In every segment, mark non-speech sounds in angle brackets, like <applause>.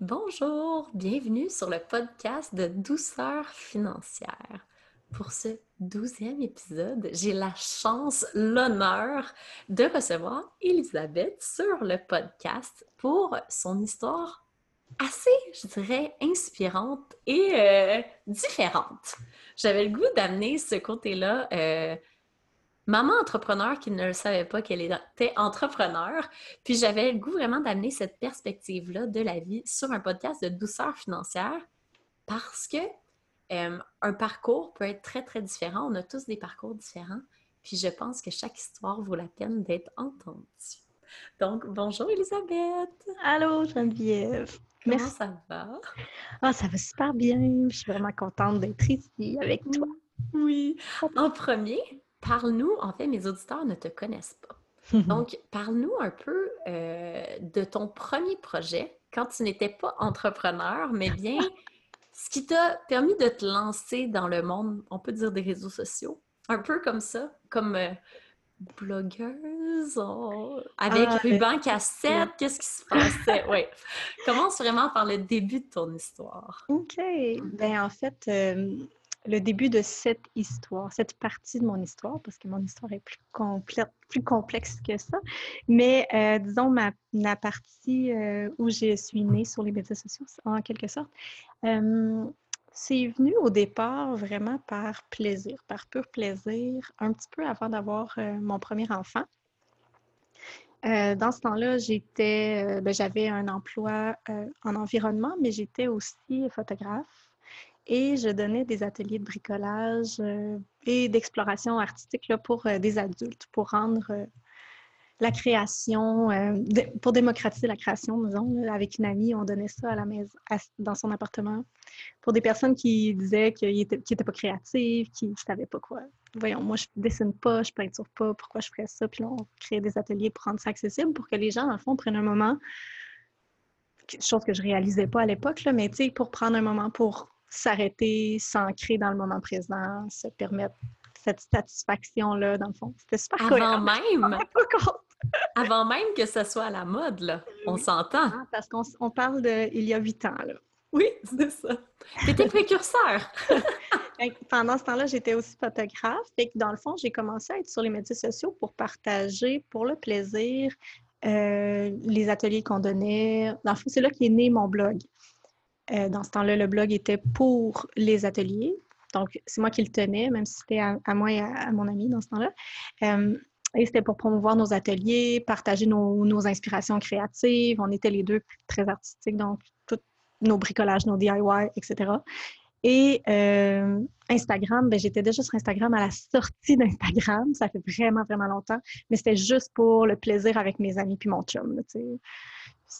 Bonjour, bienvenue sur le podcast de Douceur financière. Pour ce douzième épisode, j'ai la chance, l'honneur de recevoir Elisabeth sur le podcast pour son histoire assez, je dirais, inspirante et euh, différente. J'avais le goût d'amener ce côté-là euh, maman entrepreneur qui ne le savait pas qu'elle était entrepreneur. Puis j'avais le goût vraiment d'amener cette perspective-là de la vie sur un podcast de douceur financière parce que euh, un parcours peut être très, très différent. On a tous des parcours différents. Puis je pense que chaque histoire vaut la peine d'être entendue. Donc, bonjour Elisabeth! Allô Geneviève! Comment ça va? Ah, ça va super bien. Je suis vraiment contente d'être ici avec toi. Oui. En premier, parle-nous, en fait, mes auditeurs ne te connaissent pas. <laughs> Donc, parle-nous un peu euh, de ton premier projet quand tu n'étais pas entrepreneur, mais bien ce qui t'a permis de te lancer dans le monde, on peut dire des réseaux sociaux. Un peu comme ça, comme euh, blogueuse, oh, avec ah, ruban cassette, qu'est-ce qui se passait? oui. Commence vraiment par le début de ton histoire. OK. Ben en fait, euh, le début de cette histoire, cette partie de mon histoire, parce que mon histoire est plus, complète, plus complexe que ça. Mais euh, disons, ma, la partie euh, où je suis née sur les médias sociaux, en quelque sorte, euh, c'est venu au départ vraiment par plaisir, par pur plaisir, un petit peu avant d'avoir mon premier enfant. dans ce temps-là, j'étais, ben, j'avais un emploi en environnement, mais j'étais aussi photographe et je donnais des ateliers de bricolage euh, et d'exploration artistique là, pour euh, des adultes, pour rendre euh, la création, pour démocratiser la création, disons. avec une amie, on donnait ça à la maison, dans son appartement, pour des personnes qui disaient qu'ils n'étaient pas créatifs, qui ne savaient pas quoi. Voyons, moi, je dessine pas, je peinture pas, pourquoi je ferais ça? Puis là, on créait des ateliers pour rendre ça accessible, pour que les gens, dans le fond, prennent un moment chose que je réalisais pas à l'époque, mais tu sais, pour prendre un moment pour s'arrêter, s'ancrer dans le moment présent, se permettre cette satisfaction-là, dans le fond. C'était super Avant <laughs> même! avant même que ce soit à la mode, là. On s'entend. Ah, parce qu'on parle de il y a huit ans, là. Oui, c'est ça. C'était précurseur. <laughs> Pendant ce temps-là, j'étais aussi photographe. Et que dans le fond, j'ai commencé à être sur les médias sociaux pour partager, pour le plaisir, euh, les ateliers qu'on donnait. Dans le fond, c'est là qu'est né mon blog. Euh, dans ce temps-là, le blog était pour les ateliers. Donc, c'est moi qui le tenais, même si c'était à, moi et à, mon ami dans ce temps-là. Euh, et c'était pour promouvoir nos ateliers, partager nos, inspirations créatives. On était les deux très artistiques, donc tous nos bricolages, nos DIY, etc. Et euh, Instagram, ben, j'étais déjà sur Instagram à la sortie d'Instagram. Ça fait vraiment, vraiment longtemps. Mais c'était juste pour le plaisir avec mes amis puis mon chum.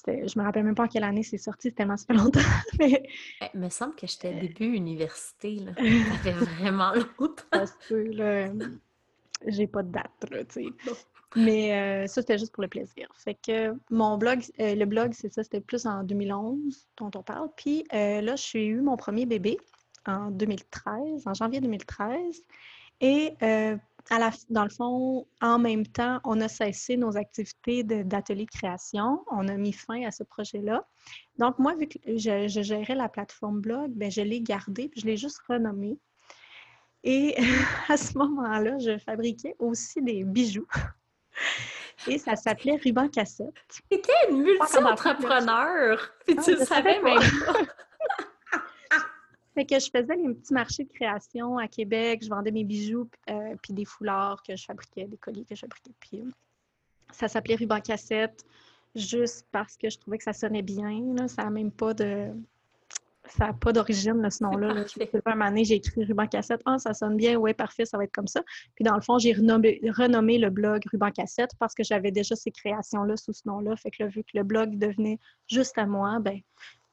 Je me rappelle même pas en quelle année c'est sorti, c'est tellement ça longtemps. <laughs> mais... Il me semble que j'étais début université. Là. Ça fait <laughs> vraiment longtemps. Parce que j'ai pas de date, là, tu sais. Mais euh, ça, c'était juste pour le plaisir. Fait que mon blog, euh, le blog, c'est ça, c'était plus en 2011 dont on parle. Puis euh, là, j'ai eu mon premier bébé en 2013, en janvier 2013. Et dans le fond, en même temps, on a cessé nos activités d'atelier de, création. On a mis fin à ce projet-là. Donc, moi, vu que je, gérais la plateforme blog, bien, je l'ai gardée, puis je l'ai juste renommée. Et <laughs> à ce moment-là, je fabriquais aussi des bijoux. Et ça s'appelait Ruban Cassette. Tu étais une multi-entrepreneur, puis tu le savais même pas. <laughs> Fait que je faisais les petits marchés de création à Québec, je vendais mes bijoux, euh, puis des foulards que je fabriquais, des colliers que je fabriquais. Puis euh, ça s'appelait ruban cassette, juste parce que je trouvais que ça sonnait bien. Ça n'a même pas de. Ça n'a pas d'origine, ce nom-là. Là. Un année, j'ai écrit ruban cassette. Ah, ça sonne bien, ouais, parfait, ça va être comme ça. Puis dans le fond, j'ai renommé, renommé, le blog ruban cassette parce que j'avais déjà ces créations-là sous ce nom-là. Fait que là, vu que le blog devenait juste à moi, ben,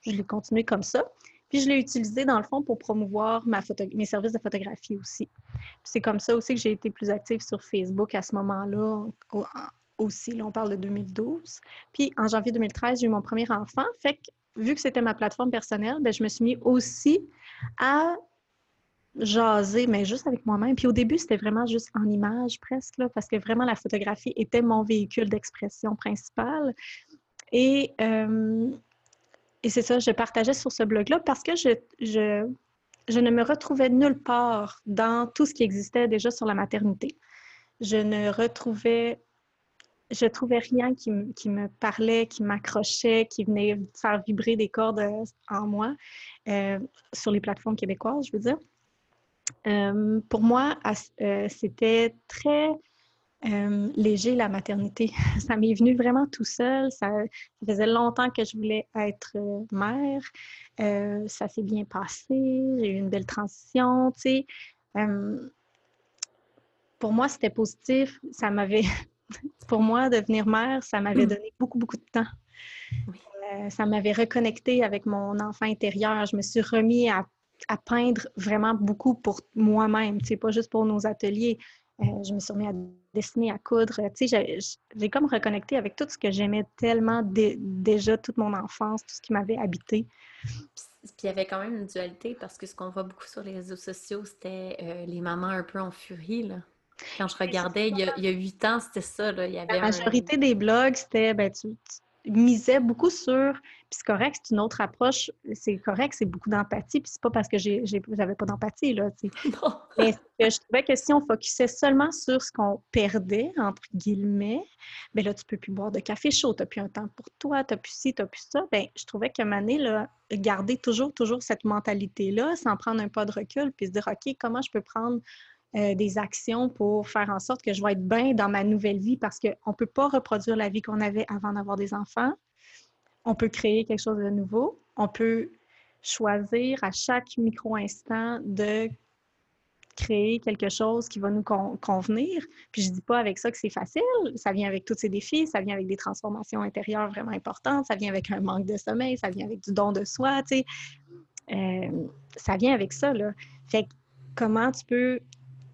je l'ai continué comme ça. Puis je l'ai utilisé dans le fond pour promouvoir mes services de photographie aussi. C'est comme ça aussi que j'ai été plus active sur Facebook à ce moment-là aussi. Là, on parle de 2012. Puis en janvier 2013, j'ai eu mon premier enfant. Fait que vu que c'était ma plateforme personnelle, bien, je me suis mis aussi à jaser, mais juste avec moi-même. Puis au début, c'était vraiment juste en image presque, là, parce que vraiment la photographie était mon véhicule d'expression principal. Et euh, et c'est ça, je partageais sur ce blog-là parce que je, je, je ne me retrouvais nulle part dans tout ce qui existait déjà sur la maternité. Je ne retrouvais je trouvais rien qui, me parlait, qui m'accrochait, qui venait faire vibrer des cordes euh, en moi euh, sur les plateformes québécoises, je veux dire. Euh, pour moi, c'était très léger la maternité. <laughs> Ça m'est venu vraiment tout seul. Ça, faisait longtemps que je voulais être mère. ça s'est bien passé. J'ai eu une belle transition, tu sais. pour moi, c'était positif. Ça m'avait <laughs> pour moi, devenir mère, ça m'avait mm. donné beaucoup, beaucoup de temps. Euh, ça m'avait reconnecté avec mon enfant intérieur. Je me suis remis à, peindre vraiment beaucoup pour moi-même, tu sais, pas juste pour nos ateliers. Euh, je me suis remis à dessiner, à coudre. Tu sais, j'ai comme reconnecté avec tout ce que j'aimais tellement déjà toute mon enfance, tout ce qui m'avait habité. Puis il y avait quand même une dualité parce que ce qu'on voit beaucoup sur les réseaux sociaux, c'était euh, les mamans un peu en furie, là. Quand je regardais, il y a huit ans, c'était ça. Là. Il y avait La majorité des blogs, c'était, ben, tu, misais beaucoup sur, puis c'est correct, c'est une autre approche, c'est correct, c'est beaucoup d'empathie, puis c'est pas parce que j'avais pas d'empathie, là. <laughs> Mais je trouvais que si on focusait seulement sur ce qu'on perdait, entre guillemets, ben là, tu peux plus boire de café chaud, tu n'as plus un temps pour toi, tu n'as plus ci, tu n'as plus ça, ben je trouvais qu'à un là, garder toujours, toujours cette mentalité-là, sans prendre un pas de recul, puis se dire, OK, comment je peux prendre euh, des actions pour faire en sorte que je vais être bien dans ma nouvelle vie? Parce qu'on ne peut pas reproduire la vie qu'on avait avant d'avoir des enfants. On peut créer quelque chose de nouveau. On peut choisir à chaque micro-instant de créer quelque chose qui va nous convenir. Puis je dis pas avec ça que c'est facile, ça vient avec tous ces défis, ça vient avec des transformations intérieures vraiment importantes, ça vient avec un manque de sommeil, ça vient avec du don de soi. Euh, ça vient avec ça. Fait que comment tu peux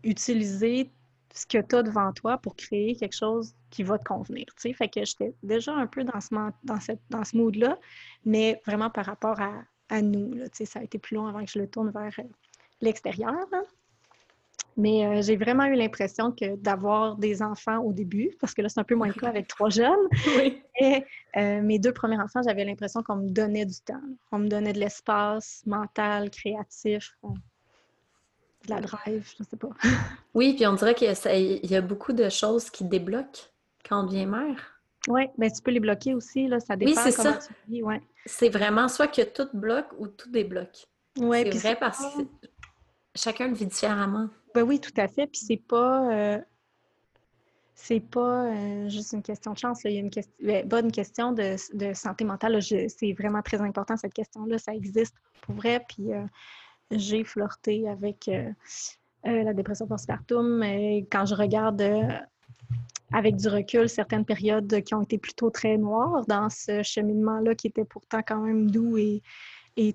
utiliser ce que tu as devant toi pour créer quelque chose qui va te convenir. sais. Fait que j'étais déjà un peu dans ce, dans cette, dans ce mood-là, mais vraiment par rapport à, à nous. Là, ça a été plus long avant que je le tourne vers euh, l'extérieur. Mais euh, j'ai vraiment eu l'impression que d'avoir des enfants au début, parce que là, c'est un peu moins le cas avec trois jeunes. <laughs> Et euh, mes deux premiers enfants, j'avais l'impression qu'on me donnait du temps. On me donnait de l'espace mental, créatif de la drive, je sais pas. <laughs> oui, puis on dirait qu'il y, a beaucoup de choses qui débloquent quand on devient mère. Oui, mais ben, tu peux les bloquer aussi, là, ça dépend oui, c'est ça. C'est vraiment soit que tout bloque ou tout débloque. Oui, c'est vrai parce que chacun le vit différemment. Ben oui, tout à fait. Puis c'est pas. Euh, c'est pas euh, juste une question de chance. Il y a une question, ben, bonne question de, santé mentale. C'est vraiment très important, cette question-là. Ça existe pour vrai. Puis euh, j'ai flirté avec la dépression postpartum. quand je regarde avec du recul certaines périodes qui ont été plutôt très noires dans ce cheminement-là qui était pourtant quand même doux et,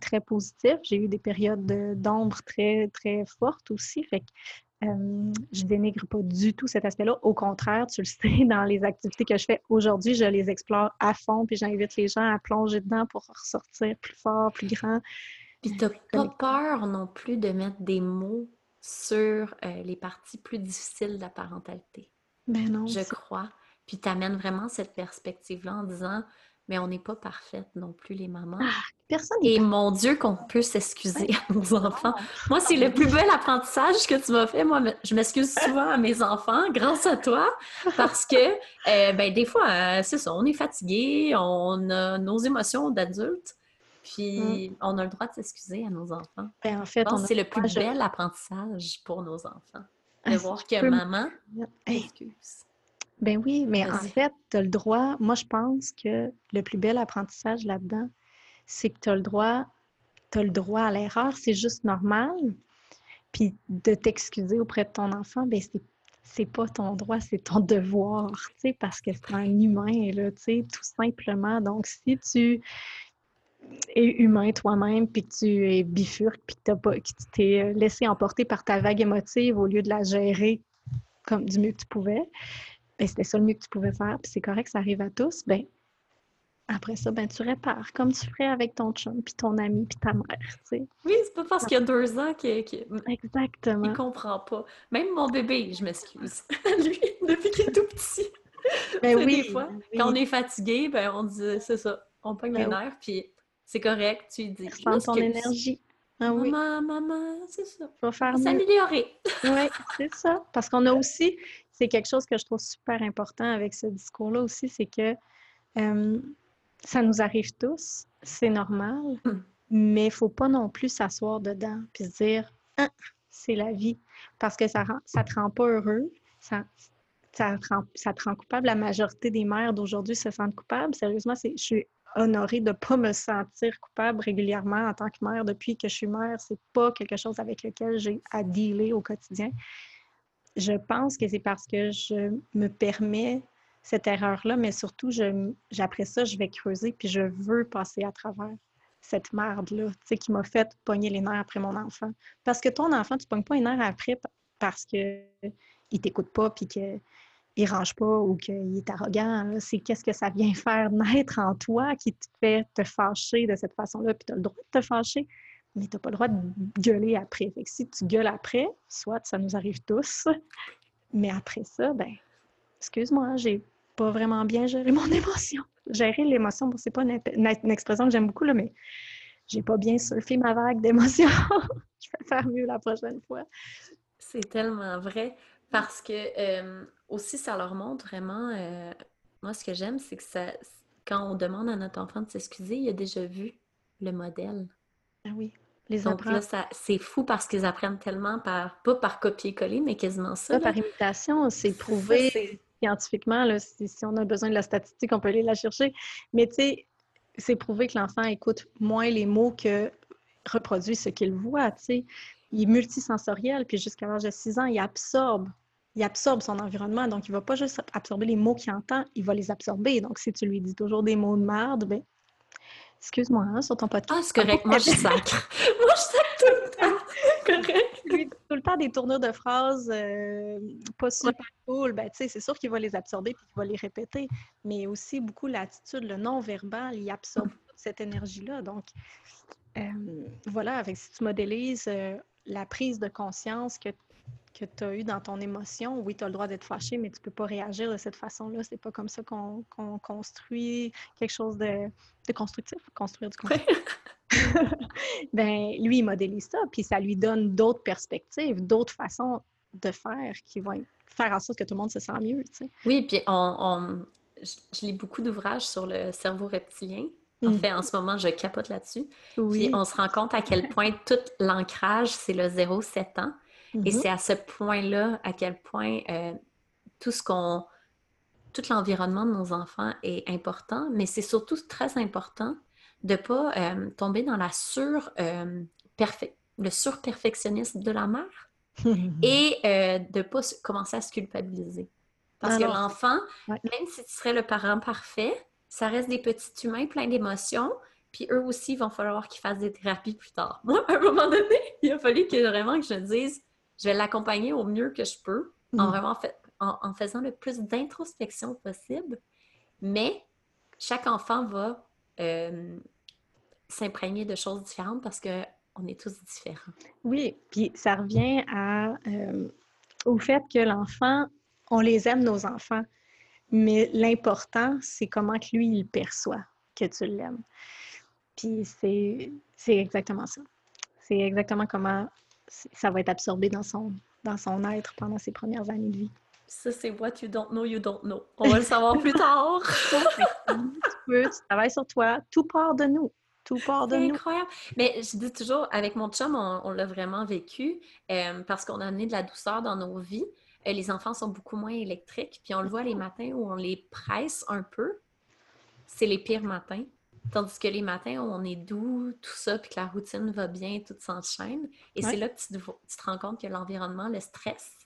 très positif. J'ai eu des périodes d'ombre très, très fortes aussi. Fait que euh, je dénigre pas du tout cet aspect-là. Au contraire, tu le <laughs> sais, dans les activités que je fais aujourd'hui, je les explore à fond, puis j'invite les gens à plonger dedans pour ressortir plus fort, plus grand. Puis t'as pas peur non plus de mettre des mots sur euh, les parties plus difficiles de la parentalité? Ben non. Je crois. Puis t'amènes vraiment cette perspective-là en disant mais on n'est pas parfaite non plus, les mamans. Ah, personne Et mon Dieu, qu'on peut s'excuser à nos enfants. Moi, c'est le plus bel apprentissage que tu m'as fait. Moi, je m'excuse souvent à mes enfants grâce à toi parce que, euh, ben, des fois, euh, c'est ça, on est fatigué, on a nos émotions d'adultes. Puis, mm. on a le droit de s'excuser à nos enfants. Ben, en fait, c'est le plus bel apprentissage pour nos enfants. De ah, voir que maman excuse. Ben oui, mais en fait, tu as le droit. Moi, je pense que le plus bel apprentissage là-dedans, c'est que tu as le droit, tu le droit à l'erreur, c'est juste normal. Puis de t'excuser auprès de ton enfant, ben c'est c'est pas ton droit, c'est ton devoir, tu sais, parce que c'est un humain, là, tu sais, tout simplement. Donc, si tu es humain toi-même, puis que tu es bifurque, puis que, tu t'es euh, laissé emporter par ta vague émotive au lieu de la gérer comme du mieux que tu pouvais, ben, c'était ça le mieux que tu pouvais faire, puis c'est correct, ça arrive à tous, ben après ça, ben tu répares, comme tu ferais avec ton chum, puis ton ami, puis ta mère, tu sais. Oui, c'est pas parce qu'il y a deux ans qu'il Exactement. Il comprend pas. Même mon bébé, je m'excuse. <laughs> Lui, depuis qu'il est tout petit. Ben oui, des fois, quand on est fatigué, ben on dit, c'est ça, on pogne les ben nerfs, puis C'est correct, tu dis. Sens ton énergie. Ah oui. Maman, maman, c'est ça. Faut faire s'améliorer. oui, <laughs> c'est ça. Parce qu'on a aussi, c'est quelque chose que je trouve super important avec ce discours-là aussi, c'est que euh, ça nous arrive tous, c'est normal, hum. mais il ne faut pas non plus s'asseoir dedans puis se dire ah, c'est la vie. Parce que ça ne te rend pas heureux, ça, ça, te rend, coupable. La majorité des mères d'aujourd'hui se sentent coupables. Sérieusement, je suis honorée de ne pas me sentir coupable régulièrement en tant que mère. Depuis que je suis mère, c'est pas quelque chose avec lequel j'ai à dealer au quotidien. Je pense que c'est parce que je me permets cette erreur-là, mais surtout, après ça, je vais creuser, puis je veux passer à travers cette merde-là, qui m'a fait pogner les nerfs après mon enfant. Parce que ton enfant, tu ne pognes pas les nerfs après parce qu'il ne t'écoute pas, puis qu'il ne range pas ou qu'il est arrogant. C'est qu'est-ce que ça vient <laughs> faire naître en toi qui te fait te fâcher de cette façon-là, puis tu as le droit de te fâcher, mais tu n'as pas le droit de gueuler après. Fait que si tu gueules après, soit ça nous arrive tous, mais après ça, ben excuse-moi, j'ai pas vraiment bien géré mon <laughs> émotion. Gérer l'émotion, bon, c'est pas une, expression que j'aime beaucoup, là, mais j'ai pas bien surfé ma vague d'émotion. <laughs> je vais faire mieux la prochaine fois. C'est tellement vrai parce que euh, aussi, ça leur montre vraiment. Euh, moi, ce que j'aime, c'est que ça, quand on demande à notre enfant de s'excuser, il a déjà vu le modèle. Ah oui. Les Donc là, c'est fou parce qu'ils apprennent tellement par, pas par copier-coller, mais quasiment ça. par imitation, c'est prouvé scientifiquement, là, si, on a besoin de la statistique, on peut aller la chercher. Mais tu sais, c'est prouvé que l'enfant écoute moins les mots que reproduit ce qu'il voit. Tu sais. Il est multisensoriel, puis jusqu'à l'âge de 6 ans, il absorbe. Il absorbe son environnement, donc il ne va pas juste absorber les mots qu'il entend, il va les absorber. Donc, si tu lui dis toujours des mots de merde, ben, excuse-moi, hein, sur ton podcast. Ah, c'est correct, moi je <laughs> sacre. moi je sacre tout le temps. correct tout le temps des tournures de phrases euh, pas super cool, ben, c'est sûr qu'il va les absorber et qu'il va les répéter, mais aussi beaucoup l'attitude, le non-verbal, il absorbe toute cette énergie-là. Donc, euh, voilà, avec, si tu modélises euh, la prise de conscience que que tu as eu dans ton émotion, oui, tu as le droit d'être fâché, mais tu ne peux pas réagir de cette façon-là. C'est pas comme ça qu'on construit quelque chose de, de constructif, construire du <laughs> constructif. <laughs> ben, lui, il modélise ça, puis ça lui donne d'autres perspectives, d'autres façons de faire qui vont faire en sorte que tout le monde se sent mieux. Oui, puis on, je, lis beaucoup d'ouvrages sur le cerveau reptilien. En mm. fait, en ce moment, je capote là-dessus. Puis on se rend compte à quel point tout l'ancrage, c'est le 0-7 ans. Et mm-hmm. c'est à ce point-là, à quel point euh, tout ce qu'on tout l'environnement de nos enfants est important, mais c'est surtout très important de ne pas euh, tomber dans la sur, euh, le surperfectionnisme de la mère <laughs> et euh, de ne pas commencer à se culpabiliser. Parce que l'enfant, même si tu serais le parent parfait, ça reste des petits humains pleins d'émotions, puis eux aussi, il va falloir qu'ils fassent des thérapies plus tard. <laughs> Moi, à un moment donné, il a fallu que vraiment que je dise, je vais l'accompagner au mieux que je peux, en mm. vraiment fait, en faisant le plus d'introspection possible, mais chaque enfant va euh, s'imprégner de choses différentes parce qu'on est tous différents. Oui, puis ça revient à, euh, au fait que l'enfant, on les aime, nos enfants, mais l'important, c'est comment que lui, il perçoit que tu l'aimes. Puis c'est exactement ça. C'est exactement comment ça va être absorbé dans son, dans son être pendant ses premières années de vie. Ça, c'est what you don't know, you don't know. On va le savoir plus tard. <laughs> tu peux, tu travailles sur toi. Tout part de nous. Tout part de nous. incroyable. Mais je dis toujours, avec mon chum, on, l'a vraiment vécu euh, parce qu'on a amené de la douceur dans nos vies. Euh, les enfants sont beaucoup moins électriques. Puis on le voit les matins où on les presse un peu. C'est les pires matins. Tandis que les matins on est doux, tout ça, puis que la routine va bien, tout s'enchaîne. Et c'est là que tu, tu te rends compte que l'environnement, le stress,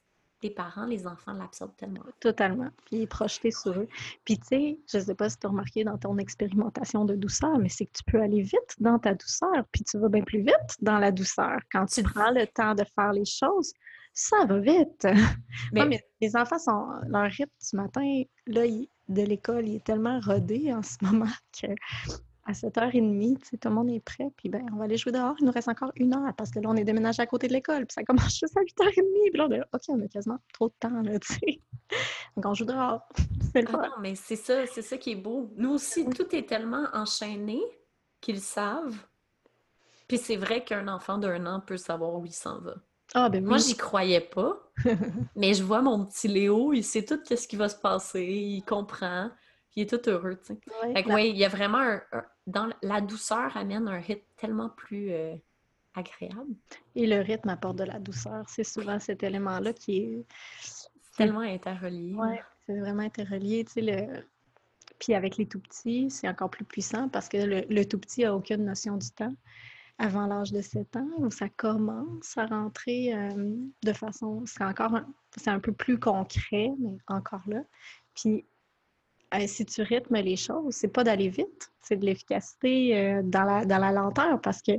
les parents, les enfants l'absorbent tellement. Totalement. Puis il est projeté sur eux. Puis tu sais, je ne sais pas si tu as remarqué dans ton expérimentation de douceur, mais c'est que tu peux aller vite dans ta douceur, puis tu vas bien plus vite dans la douceur. Quand tu prends le temps de faire les choses, ça va vite. Mais, mais les enfants sont. Leur rythme du matin, là, de l'école, il est tellement rodé en ce <laughs> moment que à 7h30, tout le monde est prêt, puis ben, on va aller jouer dehors. Il nous reste encore une heure parce que là, on est déménagé à côté de l'école, puis ça commence <laughs> juste à 8h30. Puis là, on est OK, on a quasiment trop de temps, là, tu sais. <laughs> Donc, on joue dehors. c'est ah non, mais c'est ça, c'est ça qui est beau. Nous aussi, tout est tellement enchaîné qu'ils savent. Puis c'est vrai qu'un enfant d'un an peut savoir où il s'en va. Ah, ben Moi, oui. j'y croyais pas, <laughs> mais je vois mon petit Léo, il sait tout ce qui va se passer, il comprend, puis il est tout heureux, tu sais. Ouais, Fait que la- oui, il y a vraiment un, un- dans la douceur amène un rythme tellement plus euh, agréable. Et le rythme apporte de la douceur. C'est souvent cet élément-là qui est. Tellement interrelié. Ouais, c'est vraiment interrelié. Tu sais, le... Puis avec les tout petits, c'est encore plus puissant parce que le, le tout petit n'a aucune notion du temps avant l'âge de 7 ans où ça commence à rentrer euh, de façon. C'est encore c'est un peu plus concret, mais encore là. Puis si tu rythmes les choses, c'est pas d'aller vite, c'est de l'efficacité euh, dans, la, dans la lenteur parce que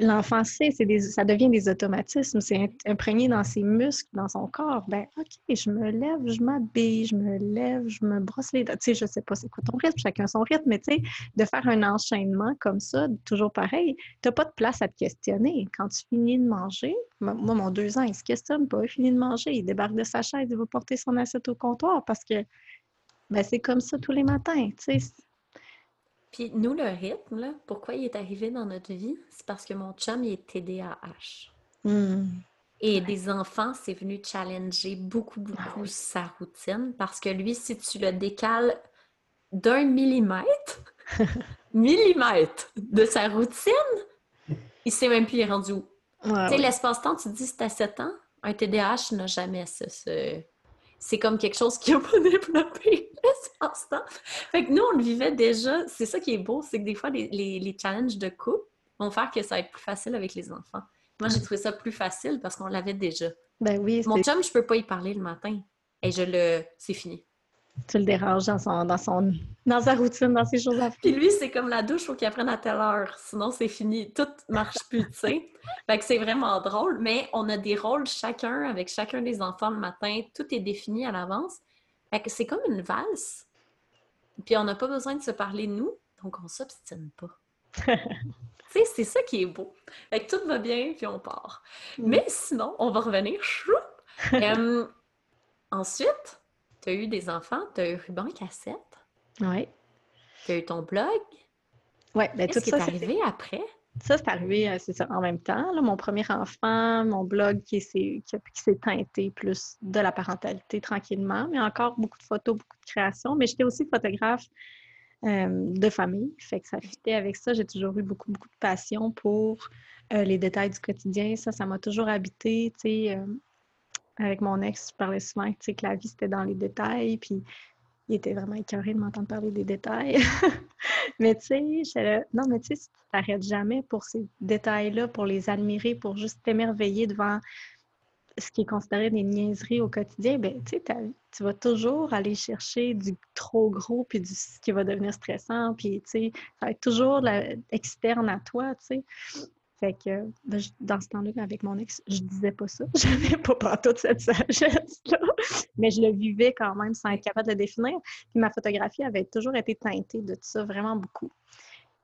l'enfant sait, c'est des, ça devient des automatismes, c'est im- imprégné dans ses muscles, dans son corps. Ben, OK, je me lève, je m'habille, je me lève, je me brosse les dents. Tu sais, je sais pas c'est quoi ton rythme, chacun son rythme, mais tu sais, de faire un enchaînement comme ça, toujours pareil, tu pas de place à te questionner. Quand tu finis de manger, moi, moi, mon deux ans, il se questionne pas, il finit de manger, il débarque de sa chaise, il va porter son assiette au comptoir parce que ben, c'est comme ça tous les matins, tu sais. Puis nous, le rythme, là, pourquoi il est arrivé dans notre vie, c'est parce que mon chum, il est TDAH. Hmm. Et des enfants, c'est venu challenger beaucoup, Ah beaucoup oui. sa routine parce que lui, si tu le décales d'un millimètre, <laughs> millimètre de sa routine, il sait même plus il est rendu où. Ouais, Tu sais, ouais. l'espace-temps, tu te dis c'est à 7 ans, un TDAH n'a jamais ça. ce- C'est comme quelque chose qui n'a pas <laughs> développé l'espace-temps. Fait que nous, on le vivait déjà. C'est ça qui est beau, c'est que des fois, les, les- les challenges de couple vont faire que ça va être plus facile avec les enfants. Moi, j'ai trouvé ça plus facile parce qu'on l'avait déjà. Ben oui, Mon chum, je peux pas y parler le matin. Et je le... C'est fini. Tu le déranges dans, son, dans, son, dans sa routine, dans ses choses à Puis faire. lui, c'est comme la douche, faut qu'il apprenne à telle heure. Sinon, c'est fini. Tout marche plus, tu sais. Fait que c'est vraiment drôle. Mais on a des rôles chacun avec chacun des enfants le matin. Tout est défini à l'avance. Fait que c'est comme une valse. Puis on n'a pas besoin de se parler nous, donc on s'obstine pas. <laughs> tu sais, c'est ça qui est beau. Fait que tout va bien, puis on part. Mais sinon, on va revenir. <laughs> Euh, ensuite, tu as eu des enfants, tu as eu ruban cassette, Oui. tu as eu ton blog? Ben, Qu'est-ce tout qui ça, est arrivé après? Ça, c'est arrivé, euh, c'est ça, en même temps. là, mon premier enfant, mon blog qui s'est qui teinté plus de la parentalité tranquillement, mais encore beaucoup de photos, beaucoup de créations. Mais j'étais aussi photographe euh, de famille, fait que ça fitait avec ça. J'ai toujours eu beaucoup, beaucoup de passion pour euh, les détails du quotidien. Ça, ça m'a toujours habité, tu sais. euh, avec mon ex, je parlais souvent, sais, que la vie, c'était dans les détails, puis il était vraiment écœuré de m'entendre parler des détails. <laughs> mais tu sais, là, non, mais tu sais, si tu t'arrêtes jamais pour ces détails-là, pour les admirer, pour juste t'émerveiller devant ce qui est considéré des niaiseries au quotidien, ben tu tu vas toujours aller chercher du trop gros, puis du, ce qui va devenir stressant, puis tu sais, ça va être toujours externe à toi, tu sais. Fait que ben, dans ce temps-là, avec mon ex, je disais pas ça. <laughs> Je n'avais pas toute cette sagesse-là. Mais je le vivais quand même sans être capable de le définir. Puis ma photographie avait toujours été teintée de tout ça, vraiment beaucoup.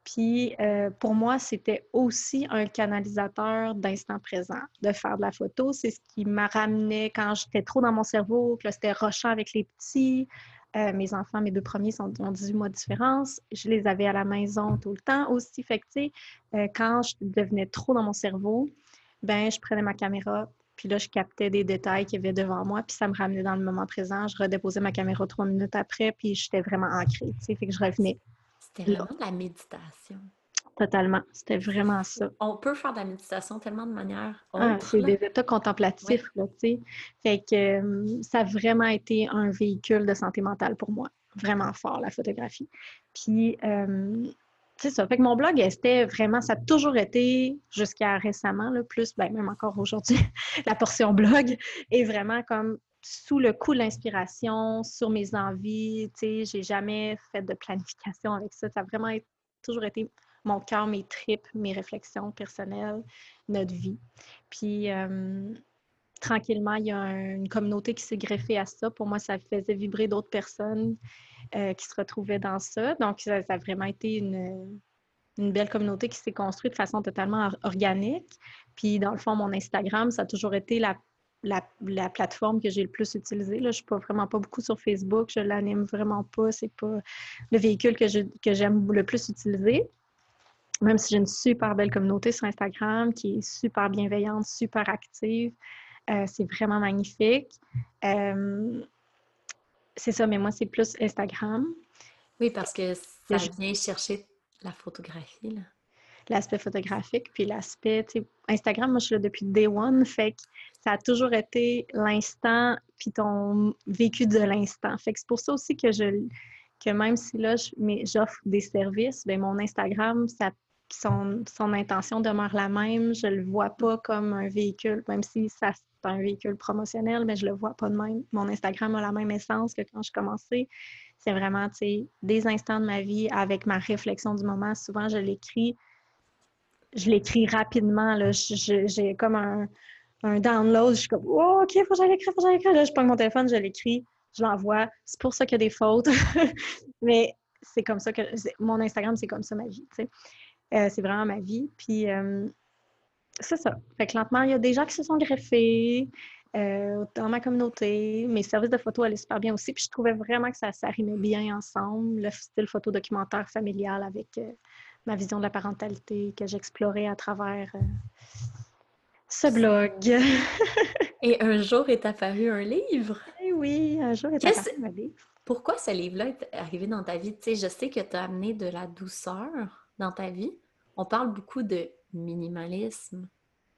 Puis euh, pour moi, c'était aussi un canalisateur d'instant présent, de faire de la photo. C'est ce qui m'a ramené quand j'étais trop dans mon cerveau, que c'était rochant avec les petits. Euh, mes enfants, mes deux premiers sont, ont 18 mois de différence. Je les avais à la maison tout le temps aussi. Fait que, tu sais, euh, quand je devenais trop dans mon cerveau, ben je prenais ma caméra, puis là, je captais des détails qu'il y avait devant moi, puis ça me ramenait dans le moment présent. Je redéposais ma caméra trois minutes après, puis j'étais vraiment ancrée, tu sais, fait que je revenais C'était vraiment de la méditation. Totalement. C'était vraiment ça. On peut faire de la méditation tellement de manières Ah, c'est des états contemplatifs, là, tu sais. Fait que euh, ça a vraiment été un véhicule de santé mentale pour moi. Vraiment fort, la photographie. Puis, euh, c'est ça. Fait que mon blog, c'était vraiment, ça a toujours été, jusqu'à récemment, là, plus, ben, même encore aujourd'hui, <laughs> la portion blog est vraiment comme sous le coup de l'inspiration, sur mes envies, tu sais, j'ai jamais fait de planification avec ça. Ça a vraiment toujours été mon cœur, mes tripes, mes réflexions personnelles, notre vie. Puis, euh, tranquillement, il y a un- une communauté qui s'est greffée à ça. Pour moi, ça faisait vibrer d'autres personnes euh, qui se retrouvaient dans ça. Donc, ça, a vraiment été une, belle communauté qui s'est construite de façon totalement or- organique. Puis, dans le fond, mon Instagram, ça a toujours été la, la, la plateforme que j'ai le plus utilisée. Là. Je ne suis vraiment pas beaucoup sur Facebook. Je l'anime vraiment pas. C'est pas le véhicule que j'aime le plus utiliser. Même si j'ai une super belle communauté sur Instagram qui est super bienveillante, super active, euh, c'est vraiment magnifique. Euh, c'est ça, mais moi, c'est plus Instagram. Oui, parce que ça vient chercher la photographie. Là l'aspect photographique, puis l'aspect, Instagram, moi, je suis là depuis day one, fait que ça a toujours été l'instant, puis ton vécu de l'instant. Fait que c'est pour ça aussi que je, que même si là, j'offre des services, bien, mon Instagram, ça, son, intention demeure la même. Je le vois pas comme un véhicule, même si ça c'est un véhicule promotionnel, mais je le vois pas de même. Mon Instagram a la même essence que quand je commençais. C'est vraiment, des instants de ma vie avec ma réflexion du moment. Souvent, je l'écris je l'écris rapidement. J'ai comme un, download. Je suis comme, oh, OK, faut que j'aille écrire, faut que j'aille écrire. Je prends mon téléphone, je l'écris, je l'envoie. C'est pour ça qu'il y a des fautes. <laughs> Mais c'est comme ça que. Mon Instagram, c'est comme ça ma vie. Euh, c'est vraiment ma vie. Puis, euh, c'est ça. Fait que lentement, il y a des gens qui se sont greffés. Euh, dans ma communauté. Mes services de photo allaient super bien aussi. Puis je trouvais vraiment que ça s'arrimait bien ensemble, le style photo documentaire familial avec ma vision de la parentalité que j'explorais à travers ce blog. <laughs> Et un jour est apparu un livre. Eh oui, un jour est apparu un livre. Pourquoi ce livre-là est arrivé dans ta vie? Tu sais, je sais que tu as amené de la douceur dans ta vie. On parle beaucoup de minimalisme.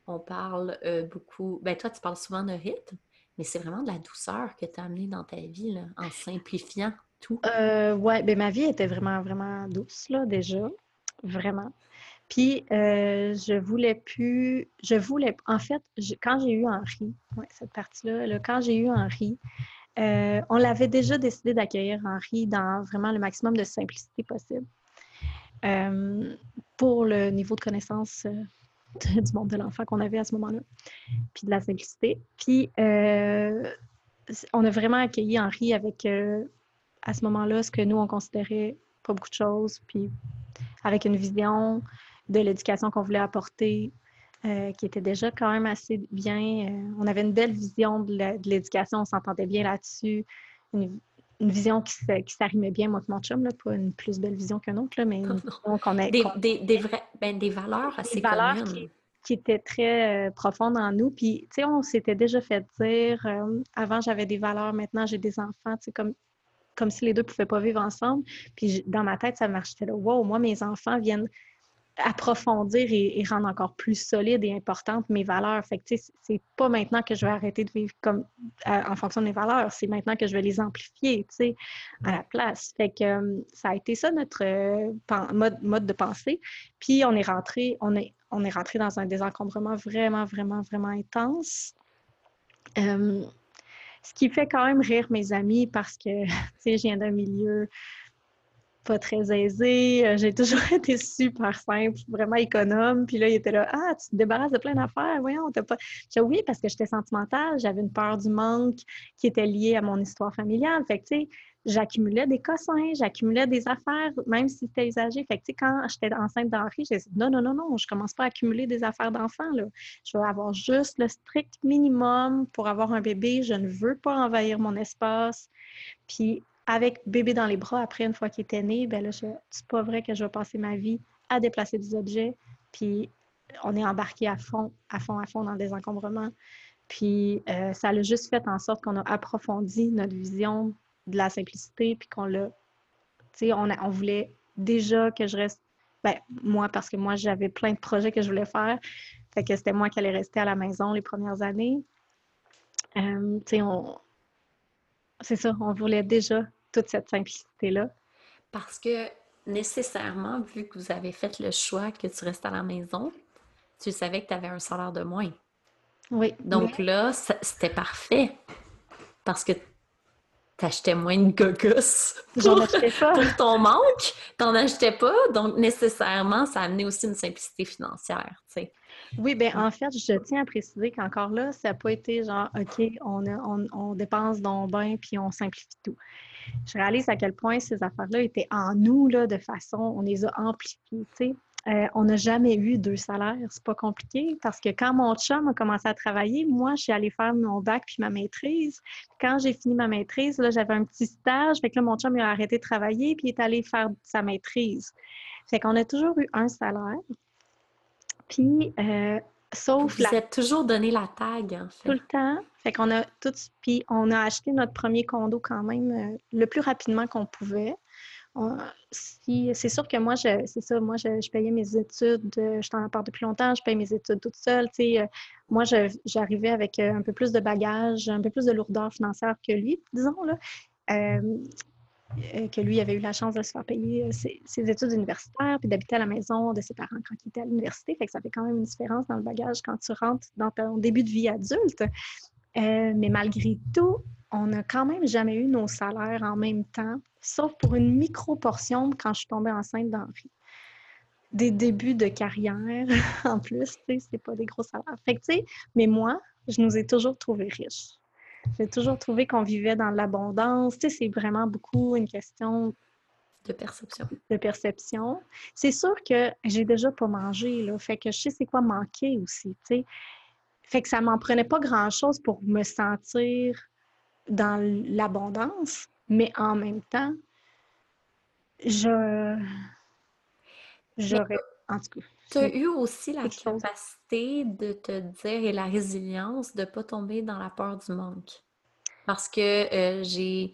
On parle euh, beaucoup. Ben, toi, tu parles souvent de rythme, mais c'est vraiment de la douceur que tu as amené dans ta vie, là, en simplifiant tout. Euh, ouais, ben ma vie était vraiment, vraiment douce, là, déjà vraiment. Puis, euh, je voulais plus, je voulais, en fait, quand j'ai eu Henri, ouais, cette partie-là, quand j'ai eu Henri, on l'avait déjà décidé d'accueillir Henri dans vraiment le maximum de simplicité possible euh, pour le niveau de connaissance <laughs> du monde de l'enfant qu'on avait à ce moment-là, puis de la simplicité. Puis, on a vraiment accueilli Henri avec, à ce moment-là, ce que nous, on considérait pas beaucoup de choses, puis avec une vision de l'éducation qu'on voulait apporter, euh, qui était déjà quand même assez bien. Euh, on avait une belle vision de l'éducation, on s'entendait bien là-dessus. Vision qui, s'arrimait bien, moi et mon chum, là, pas une plus belle vision qu'un autre, là, mais <laughs> des, des, ben, des, valeurs assez des valeurs qui, qui, étaient très euh, profondes en nous. Puis, tu sais, on s'était déjà fait dire, avant j'avais des valeurs, maintenant j'ai des enfants, tu sais, comme comme si les deux ne pouvaient pas vivre ensemble. Puis dans ma tête, ça marchait là. Wow, moi, mes enfants viennent approfondir et, rendre encore plus solides et importantes mes valeurs. Fait que, c'est pas maintenant que je vais arrêter de vivre comme en fonction de mes valeurs, c'est maintenant que je vais les amplifier, tu sais, à la place. Fait que euh, ça a été ça notre euh, mode, de pensée. Puis on est rentré, on est, on est rentré dans un désencombrement vraiment, vraiment, vraiment intense. Euh, ce qui fait quand même rire mes amis parce que, <laughs> tu sais, je viens d'un milieu pas très aisé. Euh, j'ai toujours <laughs> été super simple, vraiment économe. Puis là, il était là, ah, tu te débarrasses de plein d'affaires. Voyons, t'as pas. Je oui, parce que j'étais sentimentale. J'avais une peur du manque qui était liée à mon histoire familiale. Fait que, tu sais, j'accumulais des cossins, j'accumulais des affaires, même si c'était usagé. Fait que, quand j'étais enceinte d'Henri, j'ai dit non, non, non, non, je commence pas à accumuler des affaires d'enfant. Je veux avoir juste le strict minimum pour avoir un bébé. Je ne veux pas envahir mon espace. Puis, avec bébé dans les bras, après, une fois qu'il était né, ben là, c'est pas vrai que je vais passer ma vie à déplacer des objets. Puis, on est embarqué à fond, à fond, à fond dans le désencombrement. Puis, euh, ça a juste fait en sorte qu'on a approfondi notre vision de la simplicité, puis qu'on l'a. Tu sais, on, on voulait déjà que je reste. Ben, moi, parce que moi, j'avais plein de projets que je voulais faire. Fait que c'était moi qui allais rester à la maison les premières années. Euh, tu sais, on. C'est ça, on voulait déjà toute cette simplicité-là? Parce que nécessairement, vu que vous avez fait le choix que tu restes à la maison, tu savais que tu avais un salaire de moins. Oui. Donc là, c'était parfait. Parce que t'achetais moins de cocos pour, achetais pas. <laughs> pour ton manque, t'en achetais pas, donc nécessairement, ça a amené aussi une simplicité financière, tu sais. Oui, bien en fait, je tiens à préciser qu'encore là, ça n'a pas été genre, OK, on, on, on dépense dans le bain puis on simplifie tout. Je réalise à quel point ces affaires-là étaient en nous, là, de façon, on les a amplifiées. Euh, on n'a jamais eu deux salaires. C'est pas compliqué parce que quand mon chum a commencé à travailler, moi, je suis allée faire mon bac puis ma maîtrise. Quand j'ai fini ma maîtrise, là, j'avais un petit stage. Fait que là, mon chum il a arrêté de travailler puis est allé faire sa maîtrise. Fait qu'on a toujours eu un salaire. Puis, euh, sauf Vous la êtes toujours donné la tag, en tout le temps. Fait qu'on a tout, puis on a acheté notre premier condo quand même euh, le plus rapidement qu'on pouvait. On- si, c'est sûr que moi, je, c'est ça, moi, je, je payais mes études, euh, je t'en parle depuis longtemps, je paye mes études toute seule. tu sais, euh, moi, je- j'arrivais avec un peu plus de bagages, un peu plus de lourdeur financière que lui, disons, là. Euh, euh, que lui avait eu la chance de se faire payer euh, ses, études universitaires, puis d'habiter à la maison de ses parents quand il était à l'université. Fait que ça fait quand même une différence dans le bagage quand tu rentres dans ton début de vie adulte. Euh, mais malgré tout, on n'a quand même jamais eu nos salaires en même temps, sauf pour une micro-portion quand je suis tombée enceinte d'Henri. Des débuts de carrière, <laughs> en plus, tu sais, c'est pas des gros salaires. Fait que, mais moi, je nous ai toujours trouvés riches. J'ai toujours trouvé qu'on vivait dans l'abondance. Tu sais, c'est vraiment beaucoup une question De perception. de perception. C'est sûr que j'ai déjà pas mangé, là. Fait que je sais c'est quoi manquer aussi, tu sais. Fait que ça m'en prenait pas grand-chose pour me sentir dans l'abondance, mais en même temps, je... J'aurais... En tout cas, Tu as eu aussi la capacité de te dire et la résilience de ne pas tomber dans la peur du manque? Parce que euh, j'ai.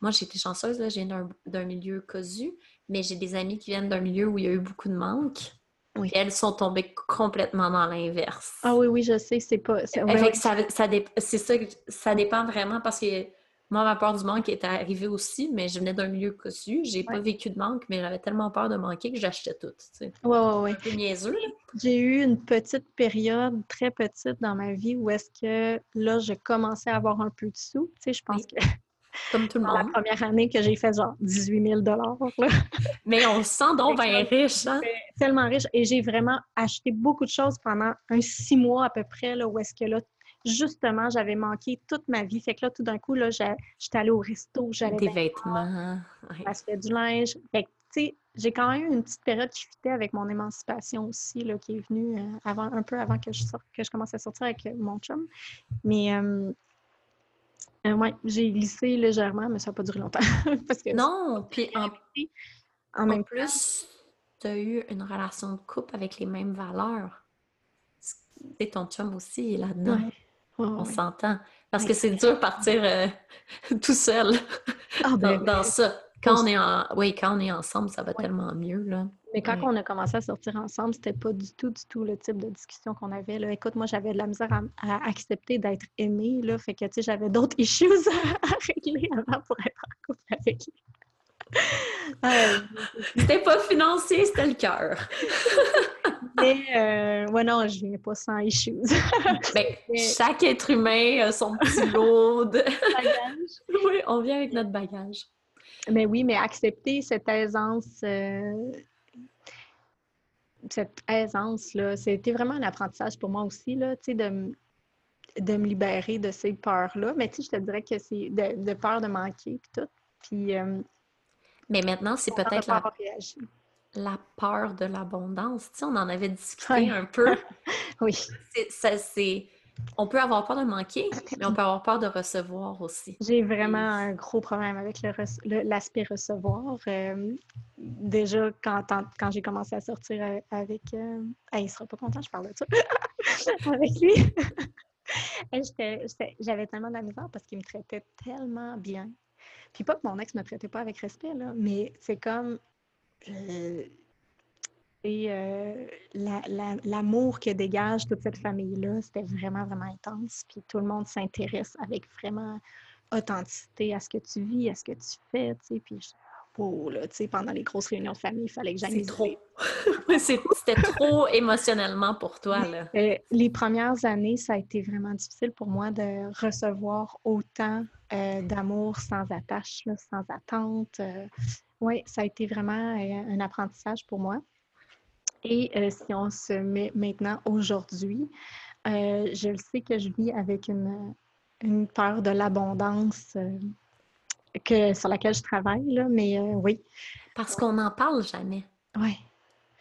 Moi, j'ai été chanceuse, là, j'ai d'un milieu cosu, mais j'ai des amis qui viennent d'un milieu où il y a eu beaucoup de manque. Oui. Puis elles sont tombées complètement dans l'inverse. Ah oui, oui, je sais, c'est pas... c'est- ouais, ça, ça dé- ça, que- ça dépend vraiment parce que moi, ma peur du manque est arrivée aussi, mais je venais d'un milieu cosu. J'ai pas Ouais. vécu de manque, mais j'avais tellement peur de manquer que j'achetais tout. peu niaiseux, là. J'ai eu une petite période, très petite dans ma vie, où est-ce que là, je commençais à avoir un peu de sous. Tu sais, je pense Oui. que comme tout le dans la monde. première année que j'ai fait genre 18 000 là. <laughs> Mais on se sent donc bien riche, hein? tellement riche. Et j'ai vraiment acheté beaucoup de choses pendant un six mois à peu près, là, où est-ce que là, justement, j'avais manqué toute ma vie. Fait que là, tout d'un coup, là, j'étais allée au resto, j'allais Des vêtements. ouais. acheter du linge. Fait que, tu sais, j'ai quand même eu une petite période qui fitait avec mon émancipation aussi, là, qui est venue euh, avant, un peu avant que je, sorte, que je commence à sortir avec euh, mon chum. Mais, euh, euh, ouais, j'ai glissé légèrement, mais ça n'a pas duré longtemps. <laughs> parce que Non, puis en, en en même temps, plus, tu as eu une relation de couple avec les mêmes valeurs. Et ton chum aussi est là-dedans. ouais, ouais, On ouais. s'entend. Parce que c'est dur de partir euh, <laughs> tout seul Ah, dans, ben, dans ça. Quand on est en... Oui, quand on est ensemble, ça va tellement mieux, là. Mais quand on a commencé à sortir ensemble, c'était pas du tout, du tout le type de discussion qu'on avait. Là. Écoute, moi, j'avais de la misère à, à accepter d'être aimée, là. Fait que, tu sais, j'avais d'autres <laughs> issues à régler avant pour être en couple avec lui. Euh, C'était pas financier, c'était le cœur. <laughs> mais, euh, ouais, non, je viens pas sans issues. <laughs> Ben, Mais- chaque être humain a son petit <laughs> lot de... Bagage. Oui, on vient avec notre bagage. Mais oui, mais accepter cette aisance, euh, cette aisance-là, c'était vraiment un apprentissage pour moi aussi, là, tu sais, de, de me libérer de ces peurs-là. Mais tu sais, je te dirais que c'est de, de peur de manquer, puis tout. Puis, euh, Mais maintenant, c'est peut-être la, peur de l'abondance. Tu sais, on en avait discuté un peu. <laughs> Oui, ça, c'est... On peut avoir peur de manquer, mais on peut avoir peur de recevoir aussi. j'ai vraiment un gros problème avec l'aspect recevoir. Euh, déjà, quand, quand, j'ai commencé à sortir a- avec... euh, hey, il sera pas content, je parle de ça. <laughs> avec lui. <laughs> J'avais tellement de la misère parce qu'il me traitait tellement bien. Puis pas que mon ex me traitait pas avec respect, là, mais c'est comme... et euh, la- la- l'amour que dégage toute cette famille-là, c'était vraiment, vraiment intense. Puis tout le monde s'intéresse avec vraiment authenticité à ce que tu vis, à ce que tu fais, tu sais. Puis, wow, là, tu sais, pendant les grosses réunions de famille, il fallait que j'aille C'est trop. <laughs> C'était trop émotionnellement pour toi, là. Euh, les premières années, ça a été vraiment difficile pour moi de recevoir autant euh, d'amour sans attache, là, sans attente. oui, ça a été vraiment euh, un apprentissage pour moi. Et euh, si on se met maintenant aujourd'hui, euh, je le sais que je vis avec une, une peur de l'abondance euh, que, sur laquelle je travaille, là, mais euh, oui, Parce qu'on n'en parle jamais, oui.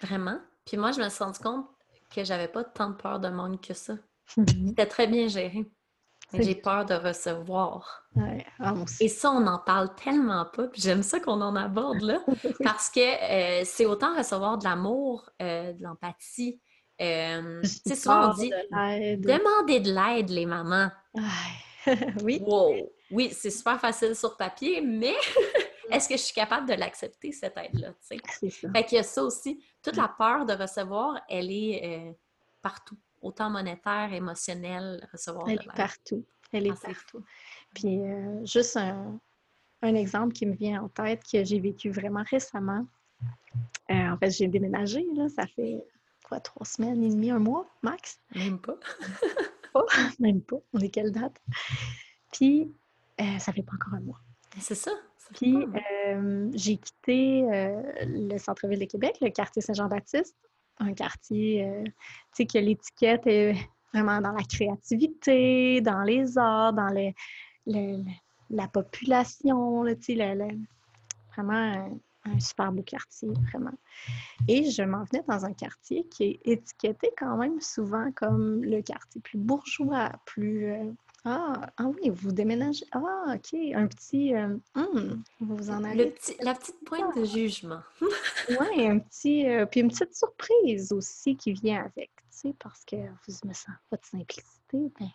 vraiment. Puis moi, je me suis rendu compte que j'avais pas tant de peur de manque que ça. <laughs> C'était très bien géré. J'ai peur de recevoir. Ouais, ah, Et ça, on n'en parle tellement pas. J'aime ça qu'on en aborde là. <laughs> parce que euh, c'est autant recevoir de l'amour, euh, de l'empathie. Euh, souvent on dit demander de l'aide, les mamans. <laughs> oui. Wow. Oui, c'est super facile sur papier, mais <laughs> est-ce que je suis capable de l'accepter, cette aide-là? C'est ça. Fait qu'il y a ça aussi. Toute la peur de recevoir, elle est partout autant monétaire, émotionnel, recevoir Elle est partout. Elle est ah, partout. Puis euh, juste un, exemple qui me vient en tête que j'ai vécu vraiment récemment. Euh, en fait, j'ai déménagé, là, ça fait quoi, trois semaines et demie, un mois, max? Même pas. <laughs> pas. <laughs> Même pas. On est quelle date? Puis, euh, ça fait pas encore un mois. C'est ça. Puis, j'ai quitté le centre-ville de Québec, le quartier Saint-Jean-Baptiste, un quartier, euh, tu sais, que l'étiquette est vraiment dans la créativité, dans les arts, dans la population, tu sais, vraiment un, super beau quartier, vraiment. Et je m'en venais dans un quartier qui est étiqueté quand même souvent comme le quartier plus bourgeois, plus... Euh, ah, ah oui, vous déménagez. Ah, OK, un petit... Euh, hmm, vous en allez... la petite pointe de jugement. <laughs> oui, un petit... Euh, puis une petite surprise aussi qui vient avec, tu sais, parce que vous me sentez pas de simplicité, ben...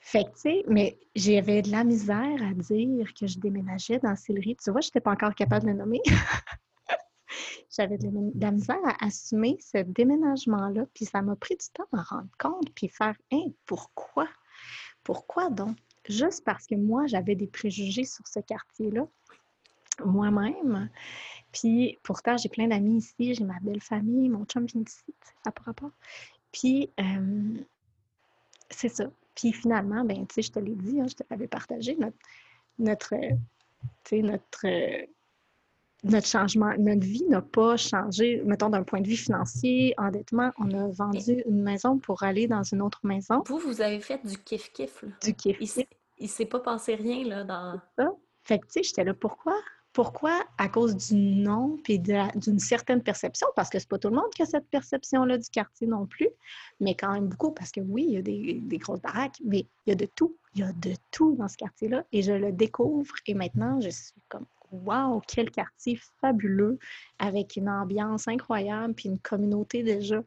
Fait que, tu sais, mais j'avais de la misère à dire que je déménageais dans Sillery. Tu vois, je n'étais pas encore capable de le nommer. <laughs> j'avais de, la misère à assumer ce déménagement-là, puis ça m'a pris du temps à me rendre compte, puis faire hein, pourquoi? Pourquoi donc? Juste parce que moi, j'avais des préjugés sur ce quartier-là, moi-même. Puis pourtant, j'ai plein d'amis ici, j'ai ma belle famille, mon chum vient ici, par rapport. Puis euh, c'est ça. Puis finalement, ben, tu sais, je te l'ai dit, hein, je te l'avais partagé, notre, notre, notre notre changement, notre vie n'a pas changé, mettons d'un point de vue financier, endettement. On a vendu une maison pour aller dans une autre maison. Vous, vous avez fait du kiff-kiff. Du kiff. Il ne s'est pas passé rien là, dans. Ça. Fait que, tu sais, j'étais là, pourquoi? Pourquoi? À cause du nom puis d'une certaine perception, parce que c'est pas tout le monde qui a cette perception-là du quartier non plus, mais quand même beaucoup, parce que oui, il y a des, des grosses baraques, mais il y a de tout. Il y a de tout dans ce quartier-là et je le découvre et maintenant, je suis comme Wow, quel quartier fabuleux avec une ambiance incroyable puis une communauté déjà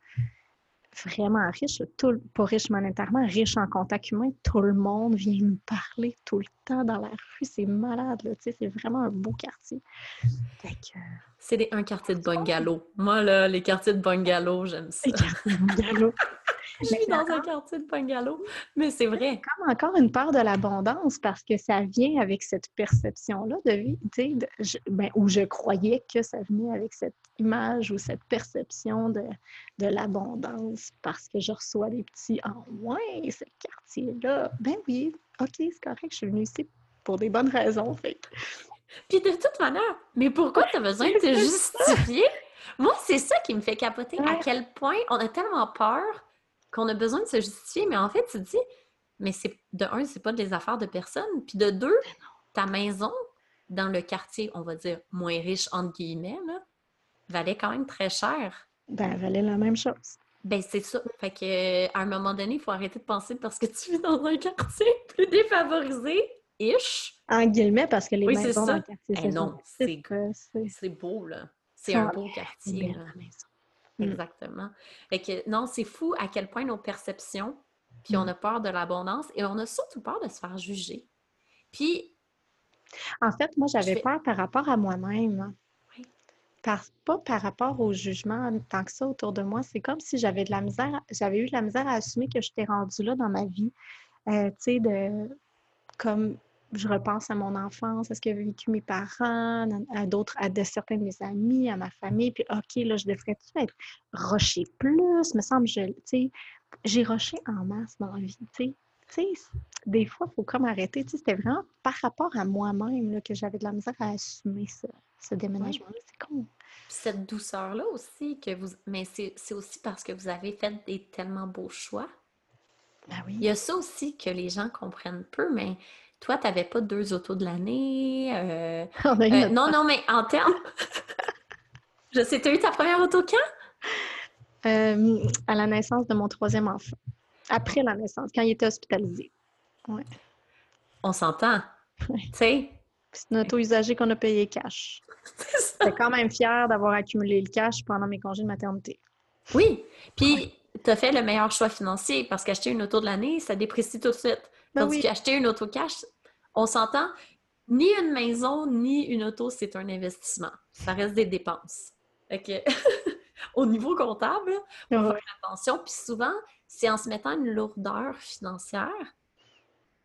vraiment riche, tout, pas riche monétairement, riche en contact humain. Tout le monde vient nous parler tout le temps dans la rue. C'est malade, là, c'est vraiment un beau quartier. C'est un quartier de bungalow. Moi, là, les quartiers de bungalow, j'aime ça. Les quartiers de bungalow. <laughs> <laughs> Je suis dans un quartier de bungalow, mais c'est vrai. comme encore une part de l'abondance parce que ça vient avec cette perception-là de vie, tu sais, ben, où je croyais que ça venait avec cette image ou cette perception de, de l'abondance parce que je reçois des petits « Ah ouais, ce quartier-là! » Ben oui, OK, c'est correct, je suis venue ici pour des bonnes raisons, fait. Puis de toute manière, mais pourquoi tu as besoin de te justifier? Moi, c'est ça qui me fait capoter, à quel point on a tellement peur qu'on a besoin de se justifier, mais en fait, tu te dis, mais c'est de un, c'est pas des affaires de personne, puis de deux, ta maison dans le quartier, on va dire moins riche entre guillemets, valait quand même très cher. Ben, elle valait la même chose. Ben, c'est ça. Fait que à un moment donné, il faut arrêter de penser parce que <laughs> tu vis dans un quartier <laughs> plus défavorisé, ish. En guillemets, parce que les maisons dans le quartier, eh non, c'est beau, là. C'est un beau quartier. Mm. Exactement. Fait que non, c'est fou à quel point nos perceptions, puis on mm. a peur de l'abondance et on a surtout peur de se faire juger. Puis. En fait, moi, j'avais peur par rapport à moi-même. Oui. Par, pas par rapport au jugement tant que ça autour de moi. C'est comme si j'avais de la misère, j'avais eu de la misère à assumer que j'étais rendue là dans ma vie. Euh, tu sais, de comme je repense à mon enfance, à ce qu'avaient vécu mes parents, à d'autres, à de certains de mes amis, à ma famille, puis OK, là, je devrais-tu être rocher plus? Me semble, je, tu sais, j'ai roché en masse dans la vie, tu sais. des fois, il faut comme arrêter. C'était vraiment par rapport à moi-même que j'avais de la misère à assumer ce, ce déménagement. C'est con. Cette douceur-là aussi, que vous. Mais c'est aussi parce que vous avez fait des tellement beaux choix. Ben oui. Il y a ça aussi que les gens comprennent peu, mais toi, tu n'avais pas deux autos de l'année. Euh, euh, non, non, mais en termes. <laughs> Je sais, tu as eu ta première auto quand? Euh, à la naissance de mon troisième enfant. Après la naissance, quand il était hospitalisé. Ouais. On s'entend. Ouais. Tu sais, C'est une auto usagée qu'on a payé cash. <laughs> J'étais quand même fière d'avoir accumulé le cash pendant mes congés de maternité. Oui, puis tu as fait le meilleur choix financier parce qu'acheter une auto de l'année, ça déprécie tout de suite. Ben Tandis oui. qu'acheter une auto cash, on s'entend, ni une maison, ni une auto, c'est un investissement. Ça reste des dépenses. <laughs> Au niveau comptable, faut Ouais. faire attention. Puis souvent, c'est en se mettant une lourdeur financière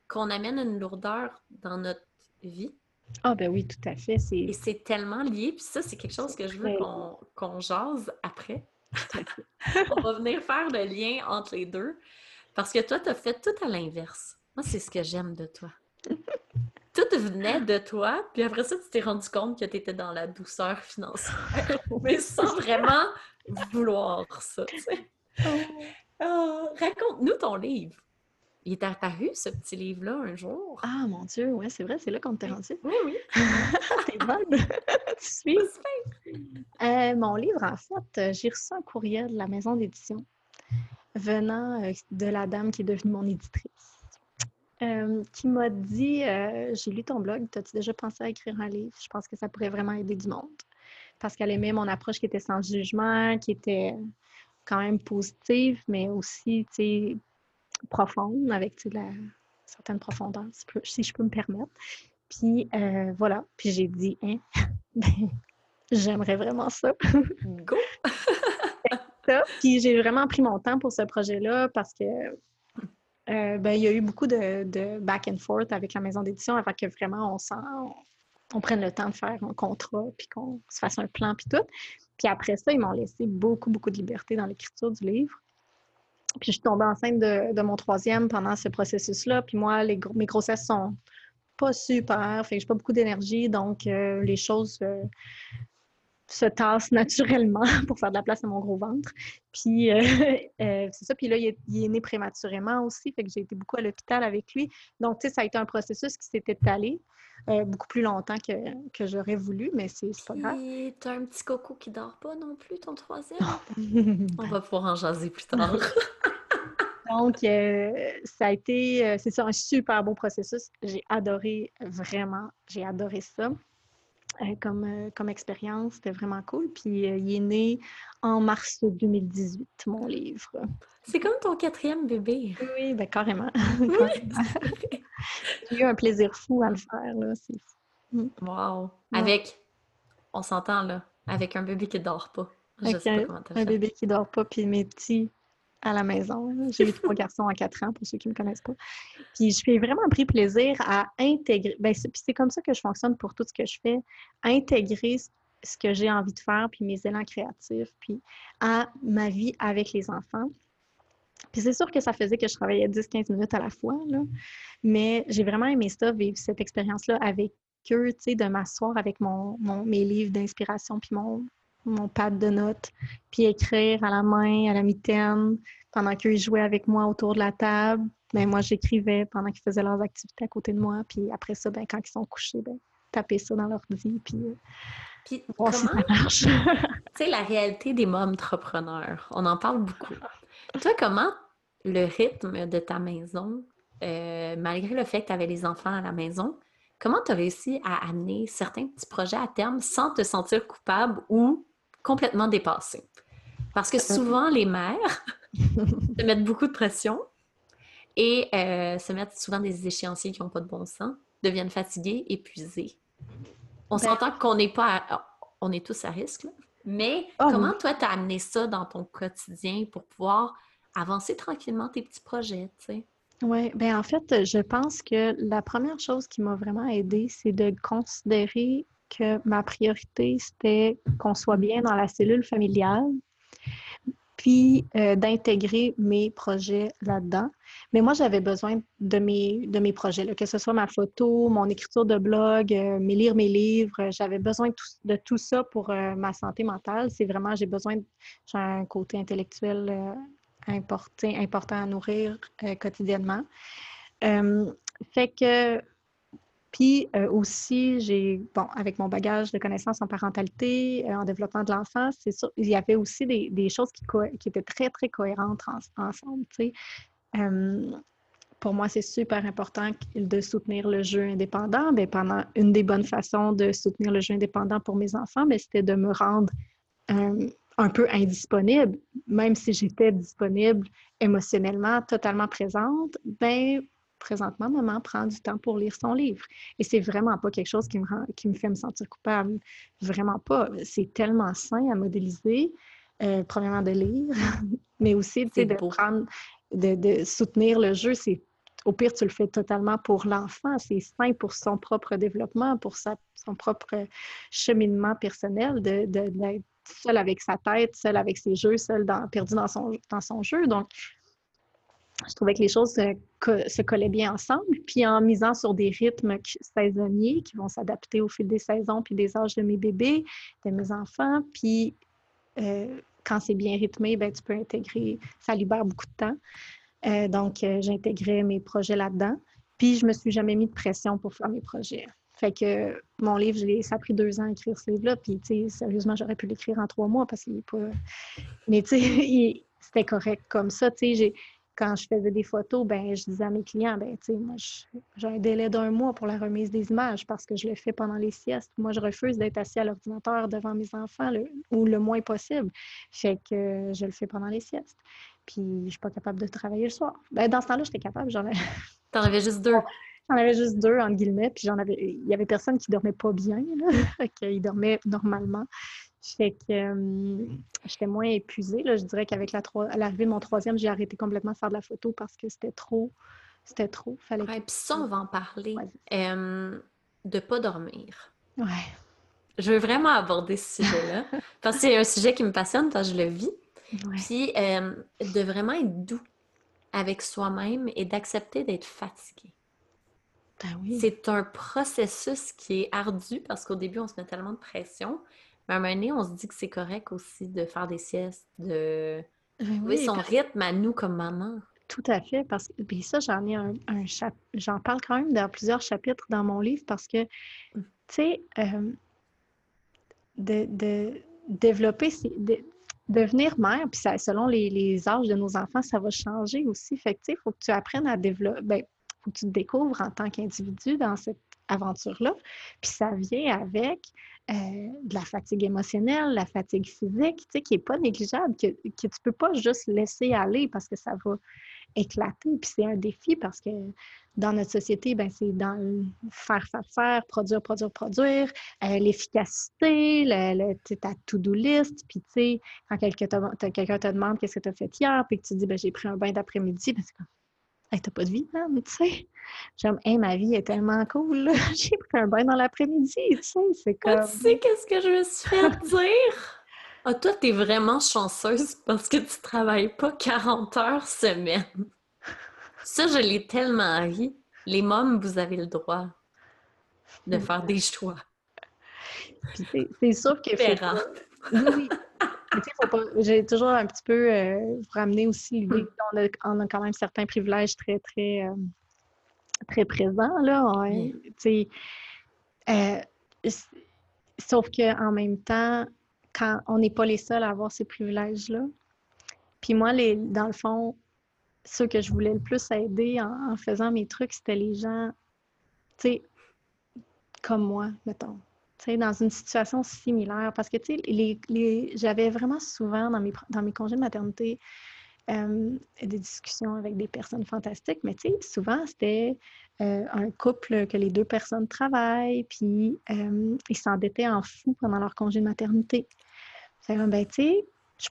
qu'on amène une lourdeur dans notre vie. Ah ben oui, tout à fait. C'est Et c'est tellement lié. Puis ça, c'est quelque chose que je veux qu'on qu'on jase après. <laughs> On va venir faire le lien entre les deux. Parce que toi, tu as fait tout à l'inverse. Moi, c'est ce que j'aime de toi. Tout venait de toi, puis après ça, tu t'es rendu compte que tu étais dans la douceur financière. <laughs> Mais sans vraiment vouloir ça. tu sais. Ah, Raconte-nous ton livre. Il est apparu, ce petit livre-là, un jour. Ah mon Dieu, ouais, c'est vrai, c'est là qu'on t'est rendu. Oui, oui. <laughs> T'es bonne. <laughs> tu suis. Euh, mon livre, en fait, euh, j'ai reçu un courriel de la maison d'édition venant euh, de la dame qui est devenue mon éditrice, euh, qui m'a dit euh, J'ai lu ton blog, as-tu déjà pensé à écrire un livre? Je pense que ça pourrait vraiment aider du monde. Parce qu'elle aimait mon approche qui était sans jugement, qui était quand même positive, mais aussi, profonde, avec de la certaine profondeur, si, je peux- si je peux me permettre. Puis euh, voilà, puis j'ai dit, hein, <laughs> ben, j'aimerais vraiment ça. Go! <laughs> ça. Puis j'ai vraiment pris mon temps pour ce projet-là parce que euh, ben, il y a eu beaucoup de, back and forth avec la maison d'édition avant que vraiment on, on, on prenne le temps de faire un contrat, puis qu'on se fasse un plan, puis tout. Puis après ça, ils m'ont laissé beaucoup, beaucoup de liberté dans l'écriture du livre. Puis je suis tombée enceinte de, mon troisième pendant ce processus-là. Puis moi, les, mes grossesses sont pas super, fait que j'ai pas beaucoup d'énergie, donc euh, les choses euh, se tassent naturellement <laughs> pour faire de la place à mon gros ventre. Puis euh, <laughs> euh, c'est ça. Puis là, il est, il est né prématurément aussi, fait que j'ai été beaucoup à l'hôpital avec lui. Donc, tu sais, ça a été un processus qui s'est étalé euh, beaucoup plus longtemps que, que j'aurais voulu, mais c'est pas grave. Puis, t'as un petit coco qui dort pas non plus, ton troisième? On va pouvoir en jaser plus tard. <laughs> Donc, euh, ça a été, euh, c'est ça, un super beau processus. J'ai adoré, vraiment, j'ai adoré ça euh, comme, euh, comme expérience. C'était vraiment cool. Puis, euh, il est né en mars 2018, mon livre. C'est comme ton quatrième bébé. Oui, ben carrément. J'ai <laughs> eu un plaisir fou à le faire, là. C'est fou. Wow. Ouais. Avec, on s'entend là, avec un bébé qui dort pas. Je Avec sais pas comment t'as Un bébé qui dort pas, puis mes petits à la maison. J'ai eu <laughs> trois garçons à quatre ans, pour ceux qui ne me connaissent pas. Puis je fais vraiment pris plaisir à intégrer. Ben, c'est, puis c'est comme ça que je fonctionne pour tout ce que je fais. Intégrer ce- que j'ai envie de faire, puis mes élans créatifs, puis à ma vie avec les enfants. Puis c'est sûr que ça faisait que je travaillais 10-15 minutes à la fois, là. mais j'ai vraiment aimé ça, vivre cette expérience-là avec eux, tu sais, de m'asseoir avec mon, mon- mes livres d'inspiration, puis mon, mon pad de notes, puis écrire à la main, à la mitaine, pendant qu'eux jouaient avec moi autour de la table. Ben, moi, j'écrivais pendant qu'ils faisaient leurs activités à côté de moi. Puis après ça, ben, quand ils sont couchés, ben, taper ça dans leur vie, puis euh, Puis voir si comment, ça marche. <laughs> tu sais, la réalité des mômes entrepreneurs, on en parle beaucoup. Toi, comment le rythme de ta maison, euh, malgré le fait que tu avais les enfants à la maison, comment tu as réussi à amener certains petits projets à terme sans te sentir coupable ou complètement dépassé? Parce que souvent, les mères <laughs> se mettent beaucoup de pression et euh, se mettent souvent des échéanciers qui n'ont pas de bon sens, deviennent fatiguées, épuisées. On Ben- s'entend qu'on n'est pas à- on est tous à risque, là. mais Ah, comment oui. toi tu as amené ça dans ton quotidien pour pouvoir avancer tranquillement tes petits projets, tu sais? Oui, ben en fait, je pense que la première chose qui m'a vraiment aidée, c'est de considérer que ma priorité, c'était qu'on soit bien dans la cellule familiale, puis euh, d'intégrer mes projets là-dedans. Mais moi, j'avais besoin de mes, de mes projets, là, que ce soit ma photo, mon écriture de blog, euh, mes lire mes livres. J'avais besoin de tout, ça pour euh, ma santé mentale. C'est vraiment, j'ai besoin, j'ai un côté intellectuel important, important à nourrir quotidiennement. Fait que, euh, aussi, j'ai, bon, avec mon bagage de connaissances en parentalité, euh, en développement de l'enfant, c'est sûr, il y avait aussi des, des choses qui, qui étaient très, très cohérentes en- ensemble, sais. pour moi, c'est super important de soutenir le jeu indépendant. Bien, pendant une des bonnes façons de soutenir le jeu indépendant pour mes enfants, ben, c'était de me rendre un peu indisponible, même si j'étais disponible émotionnellement, totalement présente, ben présentement, maman prend du temps pour lire son livre. Et c'est vraiment pas quelque chose qui me, rend, qui me fait me sentir coupable. Vraiment pas. C'est tellement sain à modéliser, euh, premièrement de lire, <laughs> mais aussi de prendre, de, de, soutenir le jeu. C'est au pire, tu le fais totalement pour l'enfant. C'est sain pour son propre développement, pour sa, son propre cheminement personnel, d'être de, seul avec sa tête, seul avec ses jeux, seul dans, perdu dans son, dans son jeu. Donc, je trouvais que les choses se, collaient bien ensemble. Puis en misant sur des rythmes saisonniers qui vont s'adapter au fil des saisons puis des âges de mes bébés, de mes enfants. Puis euh, quand c'est bien rythmé, ben, tu peux intégrer, ça libère beaucoup de temps. Euh, donc, euh, j'intégrais mes projets là-dedans. Puis je me suis jamais mis de pression pour faire mes projets. Fait que mon livre, ça a pris deux ans à écrire ce livre-là. Puis, tu sais, sérieusement, j'aurais pu l'écrire en trois mois parce qu'il n'est pas. Mais, tu sais, <laughs> c'était correct comme ça. Tu sais, quand je faisais des photos, ben je disais à mes clients, ben moi, j'ai un délai d'un mois pour la remise des images parce que je le fais pendant les siestes. Moi, je refuse d'être assis à l'ordinateur devant mes enfants ou le moins possible. Fait que je le fais pendant les siestes. Puis, je suis pas capable de travailler le soir. Ben, dans ce temps-là, j'étais capable. J'en <laughs> T'en avais juste deux. J'en avais juste deux, entre guillemets, puis j'en avais, il y avait personne qui dormait pas bien, là. <laughs> fait dormait normalement. Fait que euh, j'étais moins épuisée, là. Je dirais qu'avec la l'arrivée de mon troisième, j'ai arrêté complètement de faire de la photo parce que c'était trop, c'était trop. Fallait puis ça, on va en parler. Euh, de pas dormir. Ouais. Je veux vraiment aborder ce sujet-là, <laughs> parce que c'est un sujet qui me passionne, que je le vis. Puis euh, de vraiment être doux avec soi-même et d'accepter d'être fatigué. Ben c'est un processus qui est ardu parce qu'au début, on se met tellement de pression. Mais à un moment donné, on se dit que c'est correct aussi de faire des siestes, de ben oui, son rythme à nous comme maman. Tout à fait, parce que puis ça, j'en ai un, j'en parle quand même dans plusieurs chapitres dans mon livre parce que, mm. tu sais, euh, de, de, développer, de, devenir mère, puis ça, selon les, les, âges de nos enfants, ça va changer aussi. Fait que, tu sais, il faut que tu apprennes à développer, ben, faut que tu te découvres en tant qu'individu dans cette aventure-là. Puis ça vient avec euh, de la fatigue émotionnelle, la fatigue physique, tu sais, qui n'est pas négligeable, que, que tu ne peux pas juste laisser aller parce que ça va éclater. Puis c'est un défi parce que dans notre société, ben, c'est dans le faire, faire, faire, produire, produire, produire, euh, l'efficacité, le, ta to-do list. Puis, tu sais, quand quelqu'un te, demande qu'est-ce que tu as fait hier, puis que tu dis, ben, j'ai pris un bain d'après-midi, ben, c'est comme, hey, t'as pas de vie, mais tu sais. J'aime, hey, ma vie est tellement cool, <laughs> j'ai pris un bain dans l'après-midi, tu sais, c'est ah, comme... tu sais qu'est-ce que je me suis fait <laughs> dire? Ah, toi, t'es vraiment chanceuse parce que tu travailles pas 40 heures semaine. Ça, je l'ai tellement ri. Les mômes, vous avez le droit de faire des choix. C'est sûr que... Oui, J'ai toujours un petit peu euh, ramené aussi l'idée hmm. qu'on a, quand même certains privilèges très, très, euh, très présents. Là. Euh, sauf qu'en même temps, quand on n'est pas les seuls à avoir ces privilèges-là. Puis moi, les, dans le fond, ceux que je voulais le plus aider en, faisant mes trucs, c'était les gens, tu sais, comme moi, mettons. Dans une situation similaire. Parce que, les, les, j'avais vraiment souvent dans mes, dans mes congés de maternité euh, des discussions avec des personnes fantastiques, mais souvent, c'était euh, un couple que les deux personnes travaillent, puis euh, ils s'endettaient en fou pendant leur congé de maternité. C'est ben, tu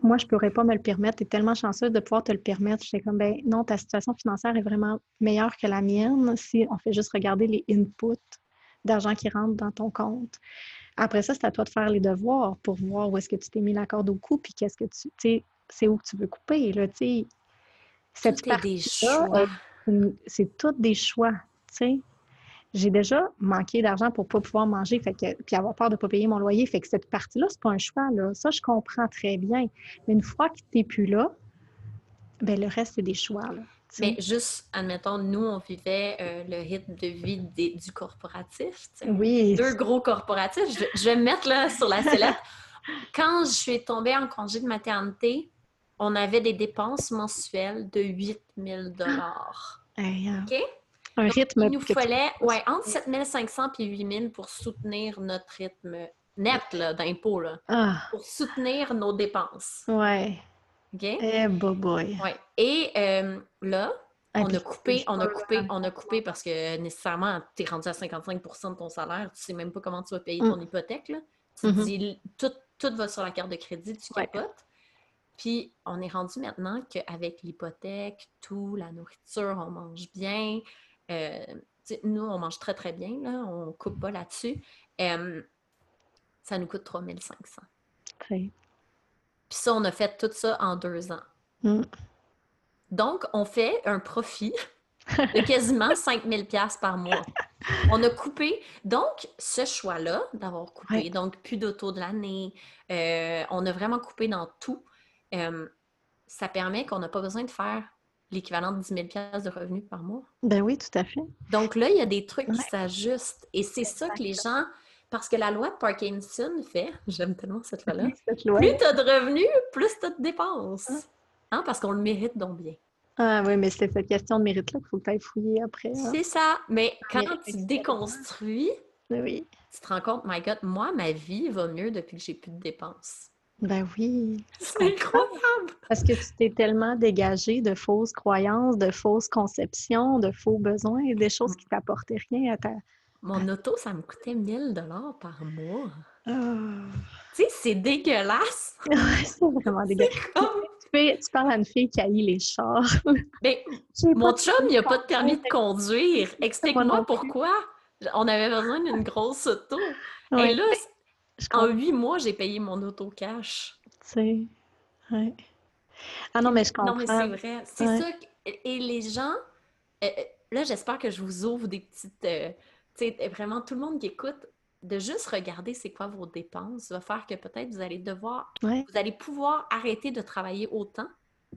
moi, je ne pourrais pas me le permettre. Tu es tellement chanceuse de pouvoir te le permettre. J'étais comme, ben non, ta situation financière est vraiment meilleure que la mienne si on fait juste regarder les inputs d'argent qui rentre dans ton compte. Après ça, c'est à toi de faire les devoirs pour voir où est-ce que tu t'es mis la corde au cou, puis qu'est-ce que tu, sais, c'est où tu veux couper, là, tu sais. Cette des choix. C'est toutes des choix, tu sais j'ai déjà manqué d'argent pour ne pas pouvoir manger, fait que, puis avoir peur de ne pas payer mon loyer. Fait que cette partie-là, c'est pas un choix. Là. Ça, je comprends très bien. Mais une fois que tu n'es plus là, ben le reste, c'est des choix. Là, mais juste, admettons, nous, on vivait euh, le rythme de vie du corporatif. Oui. Deux gros corporatifs. Je, vais me mettre là sur la sellette. <laughs> Quand je suis tombée en congé de maternité, on avait des dépenses mensuelles de 8000 dollars. Euh, OK? Un rythme. Il nous que tu- fallait ouais, entre 7500 et 8000 pour soutenir notre rythme net là, d'impôt, là, Ah, pour soutenir nos dépenses. ouais. OK? Eh, boy. Ouais. Et euh, là, Ah, on a coupé, on a coupé, on a coupé parce que nécessairement, tu es rendu à 55% de ton salaire, tu sais même pas comment tu vas payer Mm. ton hypothèque. Là. Tu Mhm. dis, tout, tout va sur la carte de crédit, tu Ouais. capotes. Puis, on est rendu maintenant qu'avec l'hypothèque, tout, la nourriture, on mange bien. Euh, nous, on mange très, très bien, là, on coupe pas là-dessus. Euh, ça nous coûte 3500. Ok. Puis ça, on a fait tout ça en deux ans. Mm. Donc, on fait un profit <laughs> de quasiment 5000 pièces par mois. On a coupé. Donc, ce choix-là d'avoir coupé, Ouais. donc plus d'auto de l'année, euh, on a vraiment coupé dans tout. Euh, ça permet qu'on n'a pas besoin de faire l'équivalent de 10 000 pièces de revenus par mois. Ben oui, tout à fait. Donc là, il y a des trucs qui s'ajustent. Et c'est ça que les gens... Parce que la loi de Parkinson fait, <laughs> j'aime tellement cette loi-là, <laughs> plus tu as de revenus, plus tu as de dépenses. Hein, parce qu'on le mérite donc bien. Ah oui, mais c'est cette question de mérite-là qu'il faut ailles fouiller après. hein. C'est ça. Mais quand Mérite tu déconstruis, Oui. tu te rends compte, my God, moi, ma vie va mieux depuis que j'ai plus de dépenses. Ben oui. <laughs> C'est incroyable! Parce que tu t'es tellement dégagé de fausses croyances, de fausses conceptions, de faux besoins, des choses qui t'apportaient rien à ta. Mon auto, ça me coûtait 1000 dollars par mois. Ah. Tu sais, c'est dégueulasse! <laughs> Ouais, c'est vraiment dégueulasse. Comme- Tu, fais- tu parles à une fille qui haït les chars. <laughs> Mais J'ai mon chum, il a pas de permis de conduire. Moi Explique-moi pourquoi. On avait besoin d'une grosse auto. Ouais, Et là, je en huit mois, j'ai payé mon auto cash. tu sais. Ouais. Ah non, mais je comprends. Non, mais c'est vrai. C'est ça. que- Et les gens, euh, euh, là, j'espère que je vous ouvre des petites. euh, sais, vraiment, tout le monde qui écoute, de juste regarder c'est quoi vos dépenses va faire que peut-être vous allez devoir, Ouais. vous allez pouvoir arrêter de travailler autant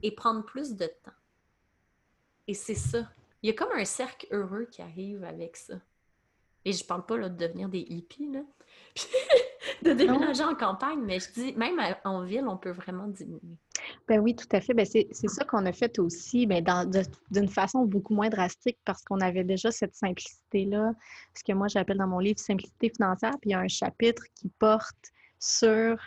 et prendre plus de temps. Et c'est ça. Il y a comme un cercle heureux qui arrive avec ça. Et je parle pas là, de devenir des hippies, là. <laughs> De déménager en campagne, mais je dis, même en ville, on peut vraiment diminuer. Ben oui, tout à fait. Ben c'est ça qu'on a fait aussi, mais de- d'une façon beaucoup moins drastique parce qu'on avait déjà cette simplicité-là, ce que moi j'appelle dans mon livre Simplicité financière, puis il y a un chapitre qui porte sur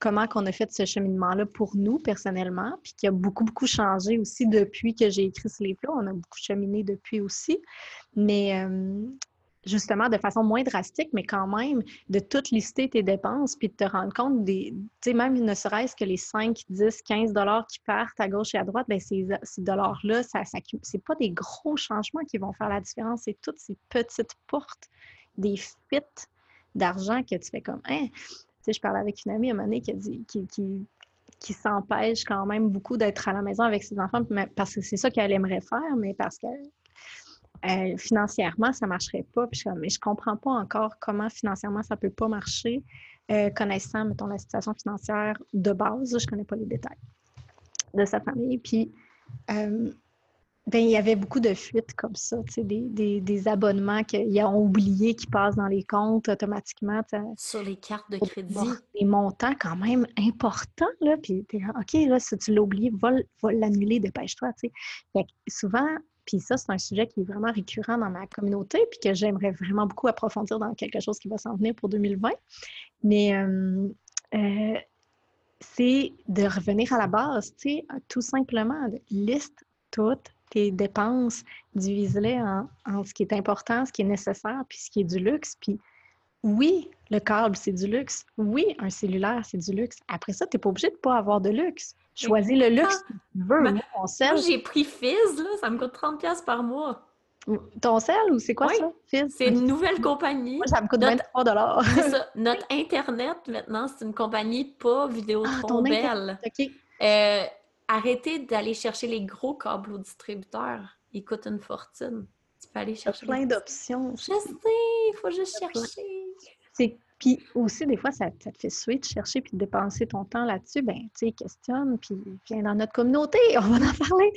comment qu'on a fait ce cheminement-là pour nous personnellement, puis qui a beaucoup, beaucoup changé aussi depuis que j'ai écrit ce livre-là. On a beaucoup cheminé depuis aussi, mais euh, justement de façon moins drastique, mais quand même de tout lister tes dépenses, puis de te rendre compte même ne serait-ce que les 5, 10, 15 dollars qui partent à gauche et à droite, bien, ces, ces dollars-là, ça, ça, c'est pas des gros changements qui vont faire la différence, c'est toutes ces petites portes, des fuites d'argent que tu fais comme, hein, tu sais, je parlais avec une amie à un moment donné qui dit, qui, qui, qui s'empêche quand même beaucoup d'être à la maison avec ses enfants, parce que c'est ça qu'elle aimerait faire, mais parce que euh, financièrement, ça ne marcherait pas. Puis je, mais je ne comprends pas encore comment financièrement ça ne peut pas marcher, euh, connaissant, mettons, la situation financière de base. Je ne connais pas les détails de sa famille. Puis, euh, ben, il y avait beaucoup de fuites comme ça, des, des, des abonnements qu'ils ont oubliés qui passent dans les comptes automatiquement. Sur les cartes de crédit. des montants quand même importants, là, puis comme, OK, là, si tu l'as oublié, va, va l'annuler, dépêche-toi, souvent, puis ça, c'est un sujet qui est vraiment récurrent dans ma communauté, puis que j'aimerais vraiment beaucoup approfondir dans quelque chose qui va s'en venir pour 2020. Mais euh, euh, c'est de revenir à la base, tu sais, tout simplement, liste toutes tes dépenses, divise-les en, en ce qui est important, ce qui est nécessaire, puis ce qui est du luxe, puis oui, le câble, c'est du luxe. Oui, un cellulaire, c'est du luxe. Après ça, tu n'es pas obligé de ne pas avoir de luxe. Choisis le luxe que tu veux. Ben, Moi, ton sel, Moi, j'ai pris Fizz, là, ça me coûte 30$ piastres par mois. ton sel ou c'est quoi Oui, ça? Fizz? C'est une nouvelle compagnie. Moi, ça me coûte Notre- 23 dollars. C'est ça. <laughs> Notre Internet, maintenant, c'est une compagnie pas Ah, Vidéotron ton belle. Euh, arrêtez d'aller chercher les gros câbles au distributeur. Ils coûtent une fortune. Tu peux aller Il y a chercher plein d'options. Je sais, il faut juste chercher. C'est Puis aussi, des fois, ça, te fait suer de chercher puis de dépenser ton temps là-dessus. Ben, tu sais, questionne, puis viens dans notre communauté, <laughs> on va en parler.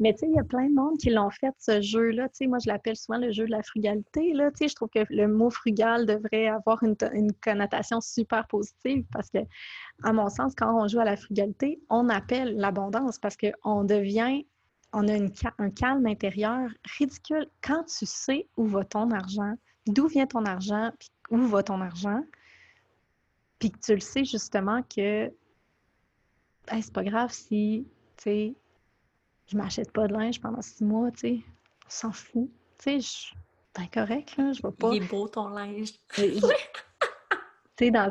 Mais tu sais, il y a plein de monde qui l'ont fait, ce jeu-là. Tu sais, moi, je l'appelle souvent le jeu de la frugalité. Là. Tu sais, je trouve que le mot frugal devrait avoir une, connotation super positive parce que, à mon sens, quand on joue à la frugalité, on appelle l'abondance parce qu'on devient on a un calme intérieur ridicule. Quand tu sais où va ton argent, d'où vient ton argent, puis où va ton argent, puis que tu le sais justement que c'est pas grave si, tu sais, je m'achète pas de linge pendant six mois, tu sais, on s'en fout. Tu sais, ben correct, là, je vais pas... Il est beau ton linge. <laughs> tu sais, dans...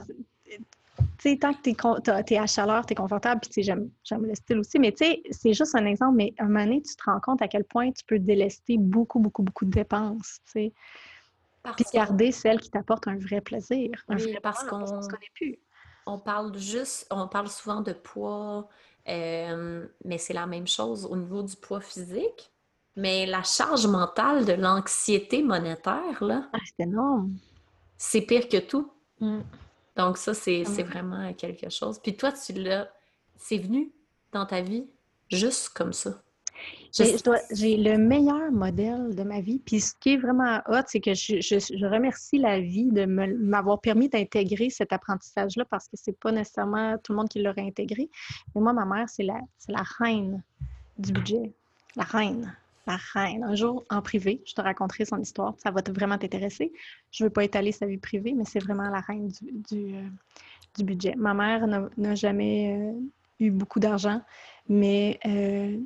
Tu sais, tant que tu es, à chaleur, tu es confortable, puis j'aime le style aussi, mais tu sais, c'est juste un exemple, mais à un moment donné, tu te rends compte à quel point tu peux délester beaucoup, beaucoup, beaucoup de dépenses, tu sais. Puis garder celle qui t'apporte un vrai plaisir. Un oui, parce qu'on ne connaît plus. On parle juste, on parle souvent de poids, euh, mais c'est la même chose au niveau du poids physique. Mais la charge mentale de l'anxiété monétaire, là, ah, c'est énorme. C'est pire que tout. Mm. Donc, ça, c'est vraiment quelque chose. Puis toi, tu l'as. C'est venu dans ta vie juste comme ça? J'ai le meilleur modèle de ma vie. Puis ce qui est vraiment hot, c'est que je, remercie la vie de m'avoir permis d'intégrer cet apprentissage-là parce que c'est pas nécessairement tout le monde qui l'aurait intégré. Mais moi, ma mère, c'est la, la reine du budget. La reine. La reine. Un jour, en privé, je te raconterai son histoire. Ça va vraiment t'intéresser. Je ne veux pas étaler sa vie privée, mais c'est vraiment la reine du, du, euh, budget. Ma mère n'a jamais euh, eu beaucoup d'argent, mais euh,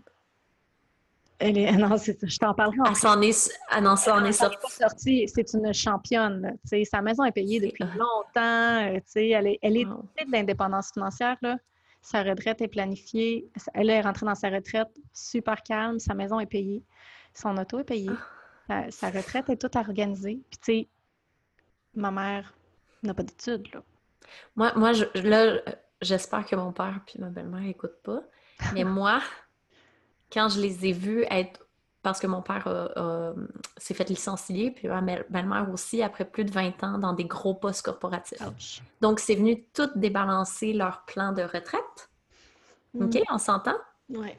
elle est... <laughs> Non, je t'en parlerai. Elle s'en est, ça en est sortie. C'est une championne. Sa maison est payée depuis longtemps. Euh, elle est, elle est de l'indépendance financière. Là. Sa retraite est planifiée. Elle est rentrée dans sa retraite super calme. Sa maison est payée. Son auto est payée. Ah. Sa, retraite est toute organisée. Puis, tu sais, ma mère n'a pas d'études. Moi, moi je, là, j'espère que mon père puis ma belle-mère n'écoutent pas. Mais <laughs> moi, quand je les ai vus être parce que mon père s'est fait licencier, puis ma belle-mère aussi, après plus de 20 ans dans des gros postes corporatifs. Donc, c'est venu tout débalancer leur plan de retraite. Mm. OK, on s'entend? Oui.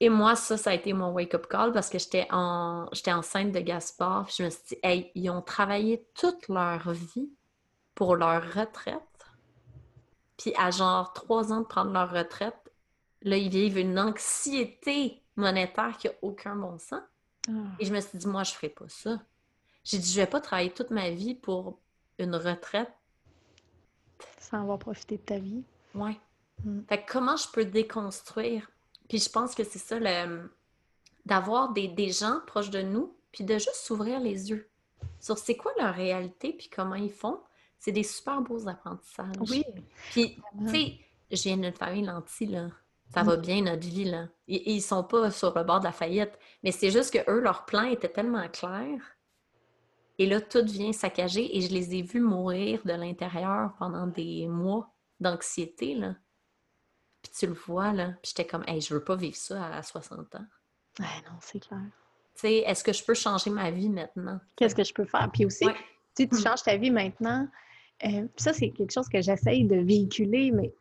Et moi, ça, ça a été mon wake-up call parce que j'étais en... enceinte de Gaspard. Puis je me suis dit, hey, ils ont travaillé toute leur vie pour leur retraite. Puis à genre trois ans de prendre leur retraite, Là, ils vivent une anxiété monétaire qui n'a aucun bon sens. Ah. Et je me suis dit, moi, je ne ferai pas ça. J'ai dit, je ne vais pas travailler toute ma vie pour une retraite. Sans avoir profité de ta vie. Oui. Mm. Fait comment je peux déconstruire? Puis je pense que c'est ça, le... d'avoir des, des, gens proches de nous, puis de juste s'ouvrir les yeux sur c'est quoi leur réalité, puis comment ils font. C'est des super beaux apprentissages. Oui. Puis, tu sais, je viens d'une famille lentille, là ça va bien notre vie, là. Ils, ne sont pas sur le bord de la faillite, mais c'est juste que eux, leur plan était tellement clair. Et là, tout vient saccager et je les ai vus mourir de l'intérieur pendant des mois d'anxiété, là. Puis tu le vois, là. Puis j'étais comme, hey, je veux pas vivre ça à 60 ans. Ouais, non, c'est clair. Tu sais, est-ce que je peux changer ma vie maintenant? Qu'est-ce que je peux faire? Puis aussi, tu changes ta vie maintenant. Euh, ça, c'est quelque chose que j'essaye de véhiculer, mais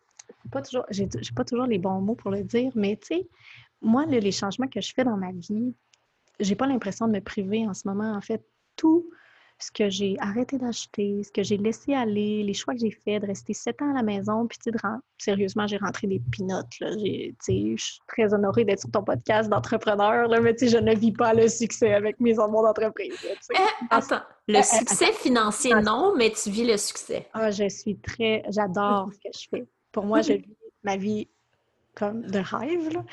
pas toujours, j'ai pas toujours les bons mots pour le dire, mais tu sais, moi, les changements que je fais dans ma vie, j'ai pas l'impression de me priver en ce moment. En fait, tout ce que j'ai arrêté d'acheter, ce que j'ai laissé aller, les choix que j'ai faits, de rester sept ans à la maison, puis tu sais, sérieusement, j'ai rentré des pinottes. Je suis très honorée d'être sur ton podcast d'entrepreneur, mais tu sais, je ne vis pas le succès avec mes amours d'entreprise. Eh, attends, le eh, succès financier, non, mais tu vis le succès. Ah, je suis très... J'adore ce que je fais. Pour moi, je vis ma vie comme de rêve. Là.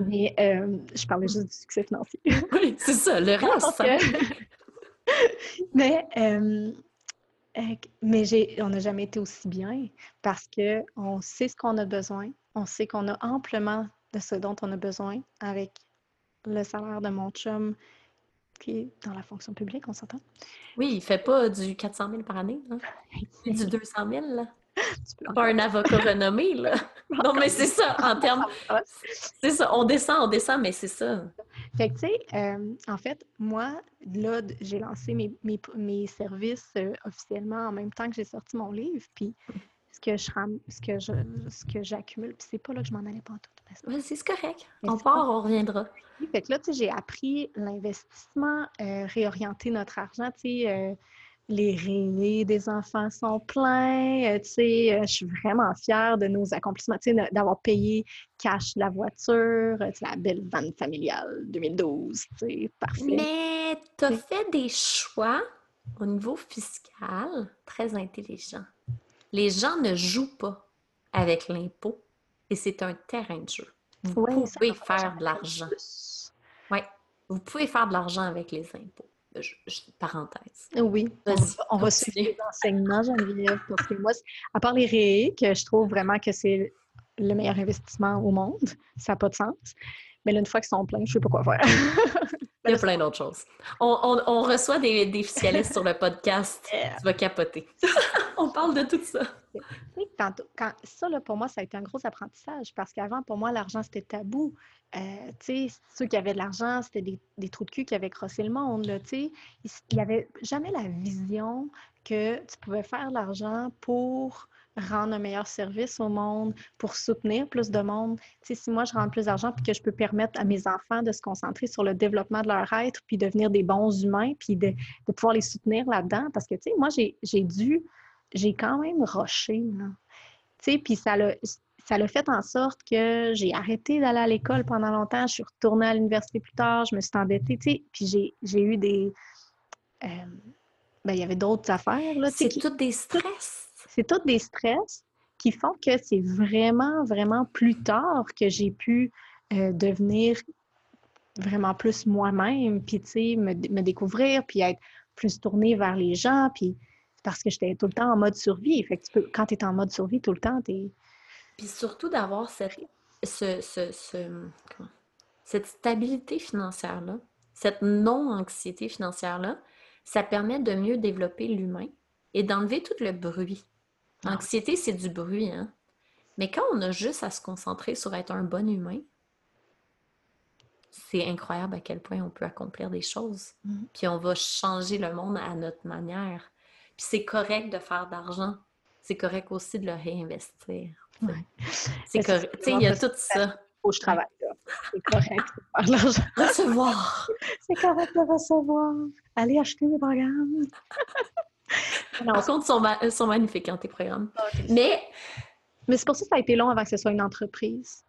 Mais euh, je parlais juste du succès financier. <laughs> Oui, c'est ça, le reste. <laughs> mais euh, mais on n'a jamais été aussi bien parce qu'on sait ce qu'on a besoin, on sait qu'on a amplement de ce dont on a besoin avec le salaire de mon chum qui est dans la fonction publique, on s'entend? Oui, il ne fait pas du 400 000 par année, hein? <laughs> du 200 000. Là. Pas un avocat renommé, là. <laughs> Non, mais c'est ça, en <laughs> termes. C'est ça, on descend, on descend, mais c'est ça. Fait que, tu sais, euh, en fait, moi, là, j'ai lancé mes, mes, mes services euh, officiellement en même temps que j'ai sorti mon livre. Puis, ce que je ce que je, ce que j'accumule, puis c'est pas là que je m'en allais pas en tout. Ouais, c'est correct. on part, on reviendra. Fait que là, tu sais, j'ai appris l'investissement, euh, réorienter notre argent, tu sais les rêves des enfants sont pleins. Euh, tu sais, euh, je suis vraiment fière de nos accomplissements, tu sais, d'avoir payé cash la voiture, euh, la belle vanne familiale 2012, tu sais, parfait. Mais tu as fait des choix au niveau fiscal très intelligents. Les gens ne jouent pas avec l'impôt et c'est un terrain de jeu. Vous pouvez faire de l'argent. Oui, vous pouvez faire de l'argent avec les impôts parenthèse. Oui, on, va suivre les enseignements, Geneviève, parce que moi, à part les ré, que je trouve vraiment que c'est le meilleur investissement au monde, ça n'a pas de sens. Mais là, une fois qu'ils sont pleins, je ne sais pas quoi faire. <laughs> Il y a plein d'autres choses. On, reçoit des, des fiscalistes sur le podcast. <laughs> Tu vas capoter. <laughs> on parle de tout ça. Quand, quand, ça, là, pour moi, ça a été un gros apprentissage parce qu'avant, pour moi, l'argent, c'était tabou. Euh, ceux qui avaient de l'argent, c'était des, des, trous de cul qui avaient crossé le monde. Là, il n'y avait jamais la vision que tu pouvais faire l'argent pour rendre un meilleur service au monde, pour soutenir plus de monde. si moi, je rends plus d'argent puis que je peux permettre à mes enfants de se concentrer sur le développement de leur être, puis devenir des bons humains, puis de, de pouvoir les soutenir là-dedans. Parce que, tu sais, moi, j'ai dû, j'ai quand même rushé, Tu sais, puis ça l'a ça l'a fait en sorte que j'ai arrêté d'aller à l'école pendant longtemps. Je suis retournée à l'université plus tard, je me suis endettée, tu sais, puis j'ai eu des... Euh, ben, il y avait d'autres affaires. C'est tout des stress. C'est tout des stress qui font que c'est vraiment, vraiment plus tard que j'ai pu euh, devenir vraiment plus moi-même, puis, tu sais, me, me, découvrir, puis être plus tournée vers les gens, puis parce que j'étais tout le temps en mode survie. Fait tu peux, quand tu es en mode survie tout le temps, tu es puis surtout d'avoir ce, cette stabilité financière-là, cette non-anxiété financière-là, ça permet de mieux développer l'humain et d'enlever tout le bruit. L'anxiété, c'est du bruit, hein? Mais quand on a juste à se concentrer sur être un bon humain, c'est incroyable à quel point on peut accomplir des choses. Mm. Puis on va changer le monde à notre manière. Puis c'est correct de faire d'argent. C'est correct aussi de le réinvestir. <laughs> C'est correct. Tu sais, il y a tout ça. Faut que je travaille là. C'est correct de faire l'argent. <laughs> Recevoir. <laughs> C'est correct de recevoir. Allez acheter mes programmes. Par contre, sont, ma sont magnifiques, hein, tes programmes. Mais... Mais c'est pour ça que ça a été long avant que ce soit une entreprise.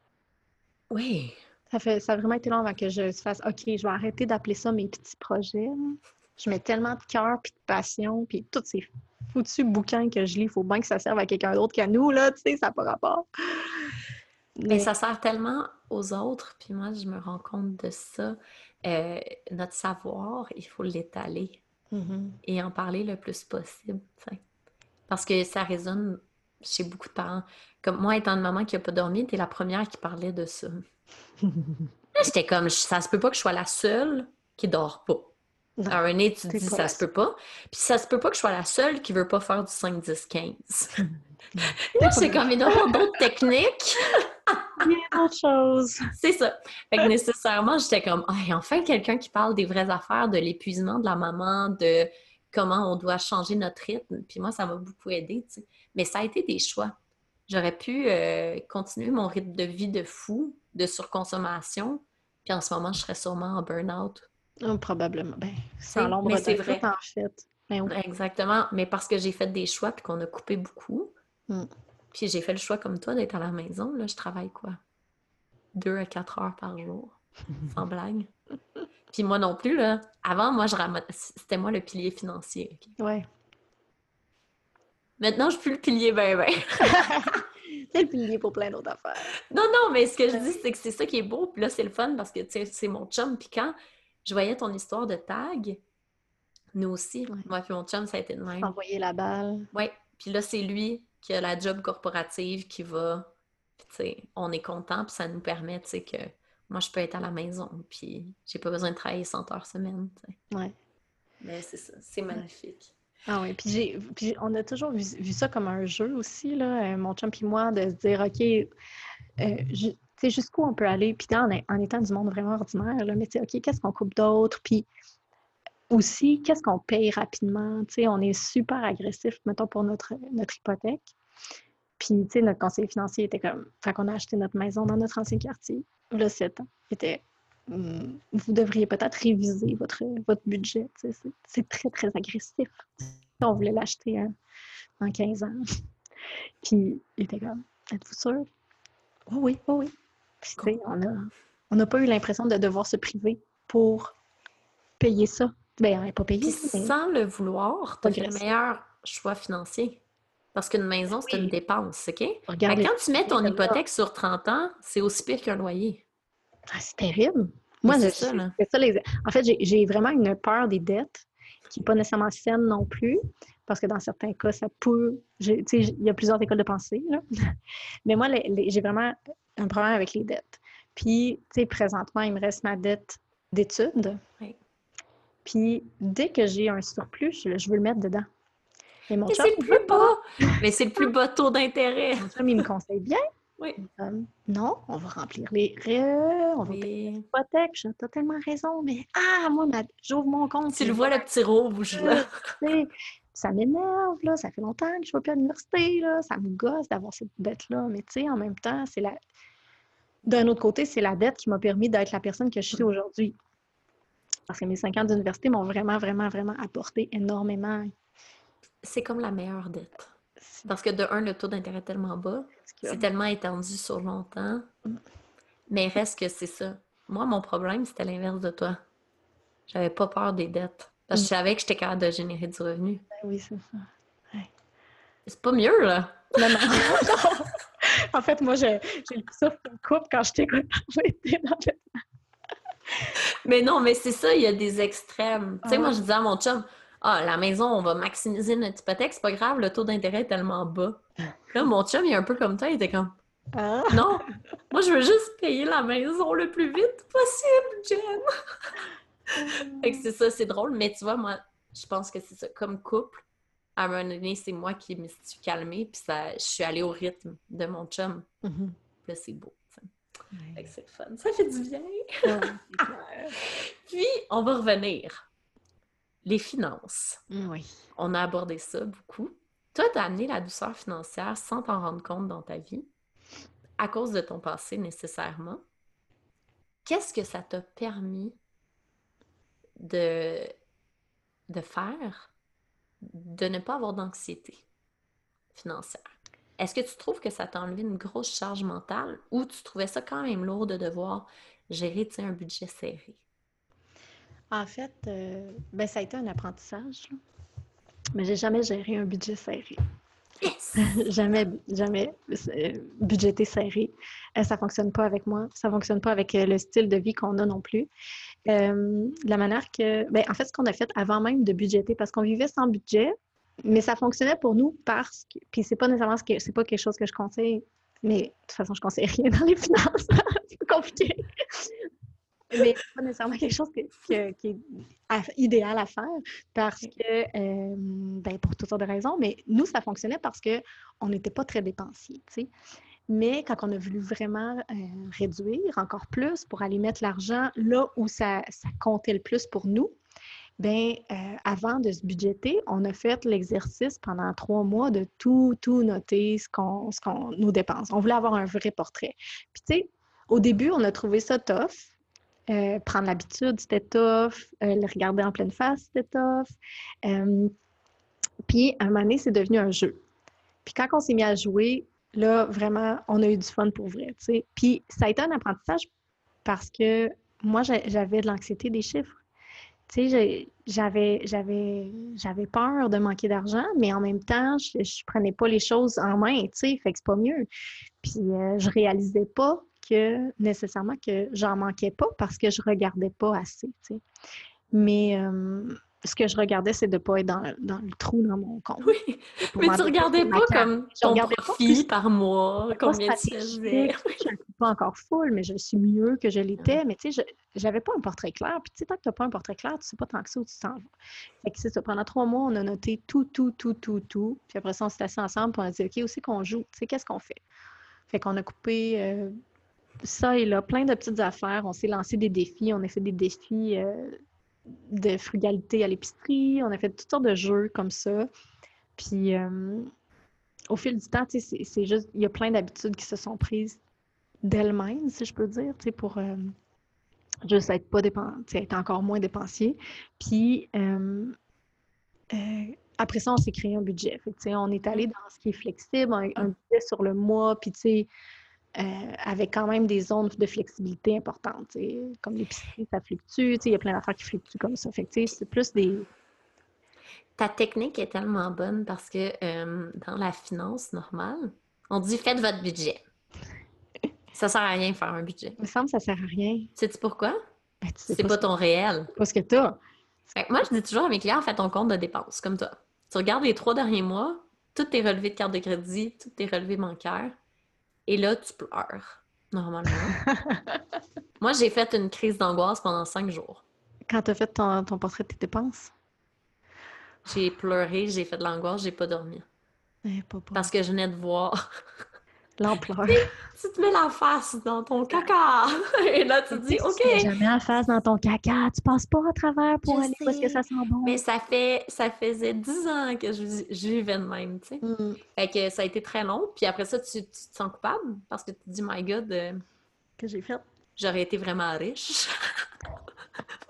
Oui. Ça, fait, ça a vraiment été long avant que je fasse OK, je vais arrêter d'appeler ça mes petits projets. Je mets tellement de cœur puis de passion, puis toutes ces foutu bouquin que je lis, il faut bien que ça serve à quelqu'un d'autre qu'à nous, là, tu sais, ça n'a pas rapport. Mais... ça sert tellement aux autres, puis moi, je me rends compte de ça. Euh, notre savoir, il faut l'étaler mm-hmm. et en parler le plus possible, Parce que ça résonne chez beaucoup de parents. Comme moi, étant une maman qui n'a pas dormi, tu es la première qui parlait de ça. <laughs> J'étais comme, ça se peut pas que je sois la seule qui dort pas. À un tu dis ça se peut pas. Puis ça se peut pas que je sois la seule qui veut pas faire du 5, 10, 15. c'est comme. Il y a d'autres choses. C'est ça. Fait que nécessairement, j'étais comme, enfin, quelqu'un qui parle des vraies affaires, de l'épuisement de la maman, de comment on doit changer notre rythme. Puis moi, ça m'a beaucoup aidé. Mais ça a été des choix. J'aurais pu euh, continuer mon rythme de vie de fou, de surconsommation. Puis en ce moment, je serais sûrement en burn-out Hum, probablement. Ben, sans l'ombre de vrai. en fait. Ben Exactement. Mais parce que j'ai fait des choix puis qu'on a coupé beaucoup. Hum. Puis j'ai fait le choix comme toi d'être à la maison. Là, je travaille quoi? Deux à quatre heures par jour. <laughs> sans blague. Puis moi non plus, là. Avant, moi, je c'était moi le pilier financier. Ouais. Maintenant, je suis plus le pilier ben ben. <laughs> c'est le pilier pour plein d'autres affaires. Non, non, mais ce que je dis, c'est que c'est ça qui est beau. Puis là, c'est le fun parce que, c'est mon chum. Puis quand je voyais ton histoire de tag. Nous aussi. Moi et mon chum, ça a été de même. Envoyer la balle. Oui. Puis là, c'est lui a la job corporative qui va. Tu sais, on est content, puis ça nous permet, tu sais, que moi, je peux être à la maison, puis j'ai pas besoin de travailler 100 heures semaine, tu. Ouais. Mais c'est ça, c'est magnifique. Ah oui, puis, puis on a toujours vu, ça comme un jeu aussi, là, euh, mon chum et moi, de se dire, OK, euh, sais, jusqu'où on peut aller, puis en, en, étant du monde vraiment ordinaire, là, mais tu sais, OK, qu'est-ce qu'on coupe d'autre, puis aussi, qu'est-ce qu'on paye rapidement, on est super agressif, mettons, pour notre, notre hypothèque. Puis, tu notre conseiller financier était comme, fait qu'on a acheté notre maison dans notre ancien quartier, là, 7 ans, était, hmm, vous devriez peut-être réviser votre, votre budget, c'est très, très agressif. On voulait l'acheter en 15 ans. <laughs> Puis, il était comme, êtes-vous sûr? Oh oui, oh oui. Puis, on n'a pas eu l'impression de devoir se priver pour payer ça. Ben, pas payé. Sans le vouloir, tu as le meilleur choix financier. Parce qu'une maison, c'est une dépense, OK? Regarde quand tu mets ton hypothèque sur 30 ans, c'est aussi pire qu'un loyer. Ah, c'est terrible. Moi, c'est ça, ça les... En fait, j'ai vraiment une peur des dettes qui n'est pas nécessairement saine non plus, parce que dans certains cas, ça peut. Il y a plusieurs écoles de pensée. Là. <laughs> Mais moi, j'ai vraiment un problème avec les dettes. Puis, tu sais, présentement, il me reste ma dette d'études. Puis, dès que j'ai un surplus, je veux le mettre dedans. Mais, c'est le plus bas! Mais c'est le plus bas taux d'intérêt. Mon chum, il me conseille bien. Oui. non, on va remplir les rêves, on va payer l'hypothèque. Tu as tellement raison, mais ah, moi, j'ouvre mon compte. Tu le vois, le petit rouge, là. ça m'énerve, là. Ça fait longtemps que je ne vais plus à l'université, là. Ça me gosse d'avoir cette dette-là. Mais tu sais, en même temps, c'est la. D'un autre côté, c'est la dette qui m'a permis d'être la personne que je suis aujourd'hui. Parce que mes cinq ans d'université m'ont vraiment, vraiment, vraiment apporté énormément c'est comme la meilleure dette. Parce que de un, le taux d'intérêt est tellement bas, c'est tellement étendu sur longtemps. Mm. Mais reste que c'est ça. Moi, mon problème, c'était l'inverse de toi. J'avais pas peur des dettes. Parce que je mm. savais que j'étais capable de générer du revenu. Ben oui, c'est ça. C'est pas mieux, là. Non, non. <laughs> en fait, moi, j'ai le souffle de coupe quand je t'écoute Mais non, mais c'est ça, il y a des extrêmes. Tu sais, moi, je disais à mon chum, ah, la maison, on va maximiser notre hypothèque, c'est pas grave, le taux d'intérêt est tellement bas. Là, mon chum, il est un peu comme toi, il était comme ah. Non, moi, je veux juste payer la maison le plus vite possible, Jen. fait que c'est ça, c'est drôle, mais tu vois, moi, je pense que c'est ça. Comme couple, à un moment donné, c'est moi qui me suis calmée, puis ça, je suis allée au rythme de mon chum. Mm-hmm. Là, c'est beau. C'est fun. Ça fait du bien. <laughs> puis, on va revenir les finances. Oui. On a abordé ça beaucoup. Toi, tu as amené la douceur financière sans t'en rendre compte dans ta vie, à cause de ton passé nécessairement. Qu'est-ce que ça t'a permis de, de faire, de ne pas avoir d'anxiété financière? Est-ce que tu trouves que ça t'a enlevé une grosse charge mentale ou tu trouvais ça quand même lourd de devoir gérer un budget serré? En fait, euh, ben, ça a été un apprentissage. Mais j'ai jamais géré un budget serré. <laughs> jamais, jamais euh, budgété serré. Ça euh, ça fonctionne pas avec moi. Ça fonctionne pas avec le style de vie qu'on a non plus. la manière que, ben, en fait, ce qu'on a fait avant même de budgéter, parce qu'on vivait sans budget, mais ça fonctionnait pour nous parce que, puis c'est pas nécessairement ce que, c'est pas quelque chose que je conseille, mais de toute façon, je conseille rien dans les finances. <laughs> c'est compliqué mais pas nécessairement quelque chose qui est idéal à faire parce que, euh, ben, pour toutes sortes de raisons, mais nous, ça fonctionnait parce qu'on n'était pas très dépensiers, tu sais. Mais quand on a voulu vraiment euh, réduire encore plus pour aller mettre l'argent là où ça, ça, comptait le plus pour nous, ben euh, avant de se budgéter, on a fait l'exercice pendant trois mois de tout, tout noter ce qu'on, ce qu'on nous dépense. On voulait avoir un vrai portrait. Puis tu sais, au début, on a trouvé ça tough euh, prendre l'habitude, c'était tough. Euh, le regarder en pleine face, c'était tough. Puis, à un moment donné, c'est devenu un jeu. Puis, quand on s'est mis à jouer, là, vraiment, on a eu du fun pour vrai, sais. Puis, ça a été un apprentissage parce que moi, j'avais de l'anxiété des chiffres. Tu sais, j'avais, j'avais, j'avais peur de manquer d'argent, mais en même temps, je, je prenais pas les choses en main, tu sais, fait que c'est pas mieux. Puis, je réalisais pas que nécessairement que j'en manquais pas parce que je regardais pas assez. Mais euh, ce que je regardais, c'est de ne pas être dans, le trou dans mon compte. Oui, mais tu regardais pas comme ton profit par mois, combien tu faisais. Je ne suis pas encore full, mais je suis mieux que je l'étais. Mais tu sais, j'avais pas un portrait clair. Puis tu sais, tant que tu n'as pas un portrait clair, tu sais pas tant que ça où tu t'en vas. Fait que c'est ça. Pendant trois mois, on a noté tout, tout, tout, tout, tout. Puis après ça, on s'est assis ensemble et on a dit, OK, où c'est qu'on joue? Tu sais, qu'est-ce qu'on fait? Fait qu'on a coupé... Euh, ça et là, plein de petites affaires. On s'est lancé des défis. On a fait des défis euh, de frugalité à l'épicerie. On a fait toutes sortes de jeux comme ça. Puis, euh, au fil du temps, c'est juste, il y a plein d'habitudes qui se sont prises d'elles-mêmes, si je peux dire, pour euh, juste être pas être encore moins dépensier. Puis, après ça, on s'est créé un budget. on est allé dans ce qui est flexible, un, budget sur le mois, puis tu sais, euh, avec quand même des zones de flexibilité importantes. Comme l'épicerie, ça fluctue, il y a plein d'affaires qui fluctuent comme ça. Fait c'est plus des. Ta technique est tellement bonne parce que euh, dans la finance normale, on dit faites votre budget. Ça sert à rien de faire un budget. Il me semble que ça sert à rien. Sais-tu pourquoi? Ben, c'est pas, ton réel. Parce que toi. Moi, je dis toujours à mes clients, fais ton compte de dépenses, comme toi. Tu regardes les trois derniers mois, tous tes relevés de carte de crédit, tous tes relevés bancaires, et là, tu pleures, normalement. <laughs> Moi, j'ai fait une crise d'angoisse pendant cinq jours. Quand tu as fait ton, portrait de tes dépenses? J'ai pleuré, j'ai fait de l'angoisse, j'ai pas dormi. Eh, Parce que je venais de voir L'ampleur. tu te mets la face dans ton caca. <laughs> Et là, tu te dis, OK. Tu jamais la face dans ton caca. Tu passes pas à travers pour aller parce que ça sent bon. Mais ça fait, ça faisait dix ans que je, vivais de même, tu sais. Mm. Fait que ça a été très long. Puis après ça, tu, te sens coupable parce que tu te dis, my God. Euh, que j'ai fait? J'aurais été vraiment riche.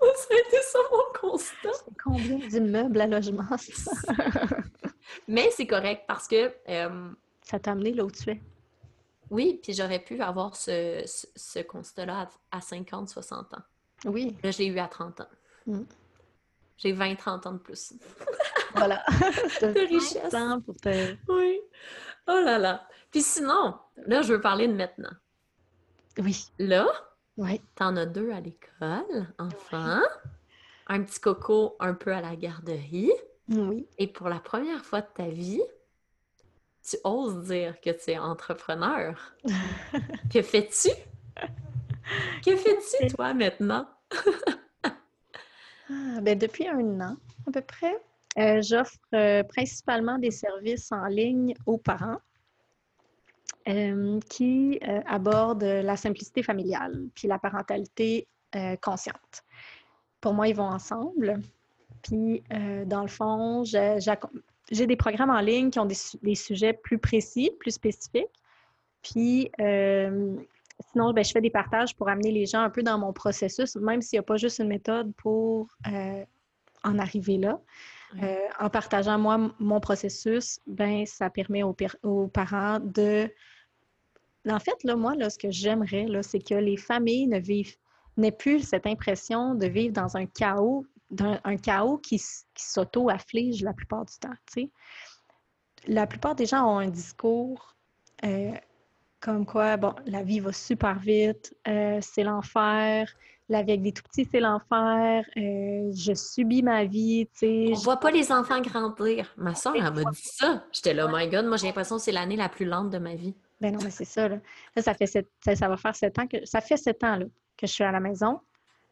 ça a été ça mon constat? Combien d'immeubles à logement, ça? <laughs> Mais c'est correct parce que. Euh, ça t'a amené là où tu es. Oui, puis j'aurais pu avoir ce, ce, constat-là à, 50, 60 ans. Oui. Là, je l'ai eu à 30 ans. Mm. J'ai 20, 30 ans de plus. <laughs> voilà. <laughs> de richesse. Pour te... Oui. Oh là là. Puis sinon, là, je veux parler de maintenant. Oui. Là, oui. t'en as deux à l'école, enfant. Un petit coco un peu à la garderie. Oui. Et pour la première fois de ta vie, tu oses dire que tu es entrepreneur? <laughs> que fais-tu? Que fais-tu, toi, maintenant? Ah, ben, depuis un an, à peu près, euh, j'offre euh, principalement des services en ligne aux parents euh, qui abordent la simplicité familiale puis la parentalité consciente. Pour moi, ils vont ensemble. Puis, dans le fond, j'accompagne j'ai des programmes en ligne qui ont des, sujets plus précis, plus spécifiques. Puis, euh, sinon, ben, je fais des partages pour amener les gens un peu dans mon processus, même s'il n'y a pas juste une méthode pour euh, en arriver là. Euh, en partageant, moi, mon processus, ben, ça permet aux, aux, parents de... En fait, là, moi, là, ce que j'aimerais, c'est que les familles ne vivent n'aient plus cette impression de vivre dans un chaos d'un chaos qui, s'auto-afflige la plupart du temps. La plupart des gens ont un discours euh, comme quoi, bon, la vie va super vite, euh, c'est l'enfer, la vie avec des tout-petits, c'est l'enfer, euh, je subis ma vie, tu sais. On voit pas les enfants grandir. Ma soeur, elle m'a dit ça. J'étais là, oh my God, moi j'ai l'impression que c'est l'année la plus lente de ma vie. Ben non, mais c'est ça, là. ça, fait ça, va faire sept ans que... Ça fait sept ans, là, que je suis à la maison.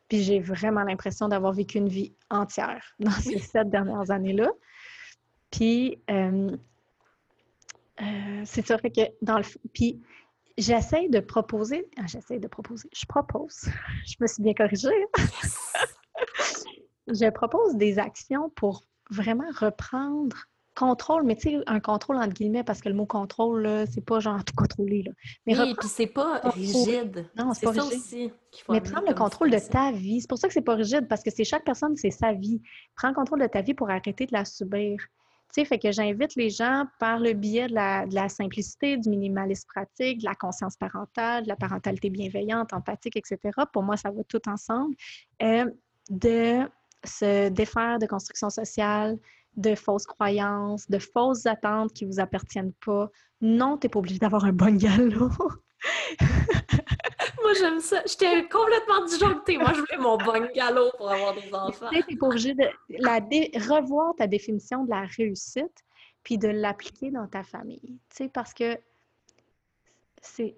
Puis j'ai vraiment l'impression d'avoir vécu une vie entière <laughs> dans ces sept dernières années-là. Puis euh, euh, c'est fait que dans le puis j'essaie de proposer, ah, j'essaie de proposer, je propose, <laughs> je me suis bien corrigée. <laughs> je propose des actions pour vraiment reprendre contrôle, mais tu sais, un contrôle entre guillemets, parce que le mot contrôle, c'est pas genre tout contrôler. Là. Mais oui, puis c'est pas rigide. Non, c'est pas ça rigide. Aussi mais prendre le contrôle de ta vie. C'est pour ça que c'est pas rigide, parce que c'est chaque personne, c'est sa vie. Prends le contrôle de ta vie pour arrêter de la subir. Tu sais, fait que j'invite les gens par le biais de la, simplicité, du minimalisme pratique, de la conscience parentale, de la parentalité bienveillante, empathique, etc. Pour moi, ça va tout ensemble. Euh, de se défaire de construction sociale, de fausses croyances, de fausses attentes qui ne vous appartiennent pas. Non, tu n'es pas obligé d'avoir un bon galop. <laughs> Moi, j'aime ça. J'étais complètement disjonctée. Moi, je voulais mon bon galop pour avoir des enfants. Tu n'es pas obligé de la revoir ta définition de la réussite puis de l'appliquer dans ta famille. Tu sais, parce que c'est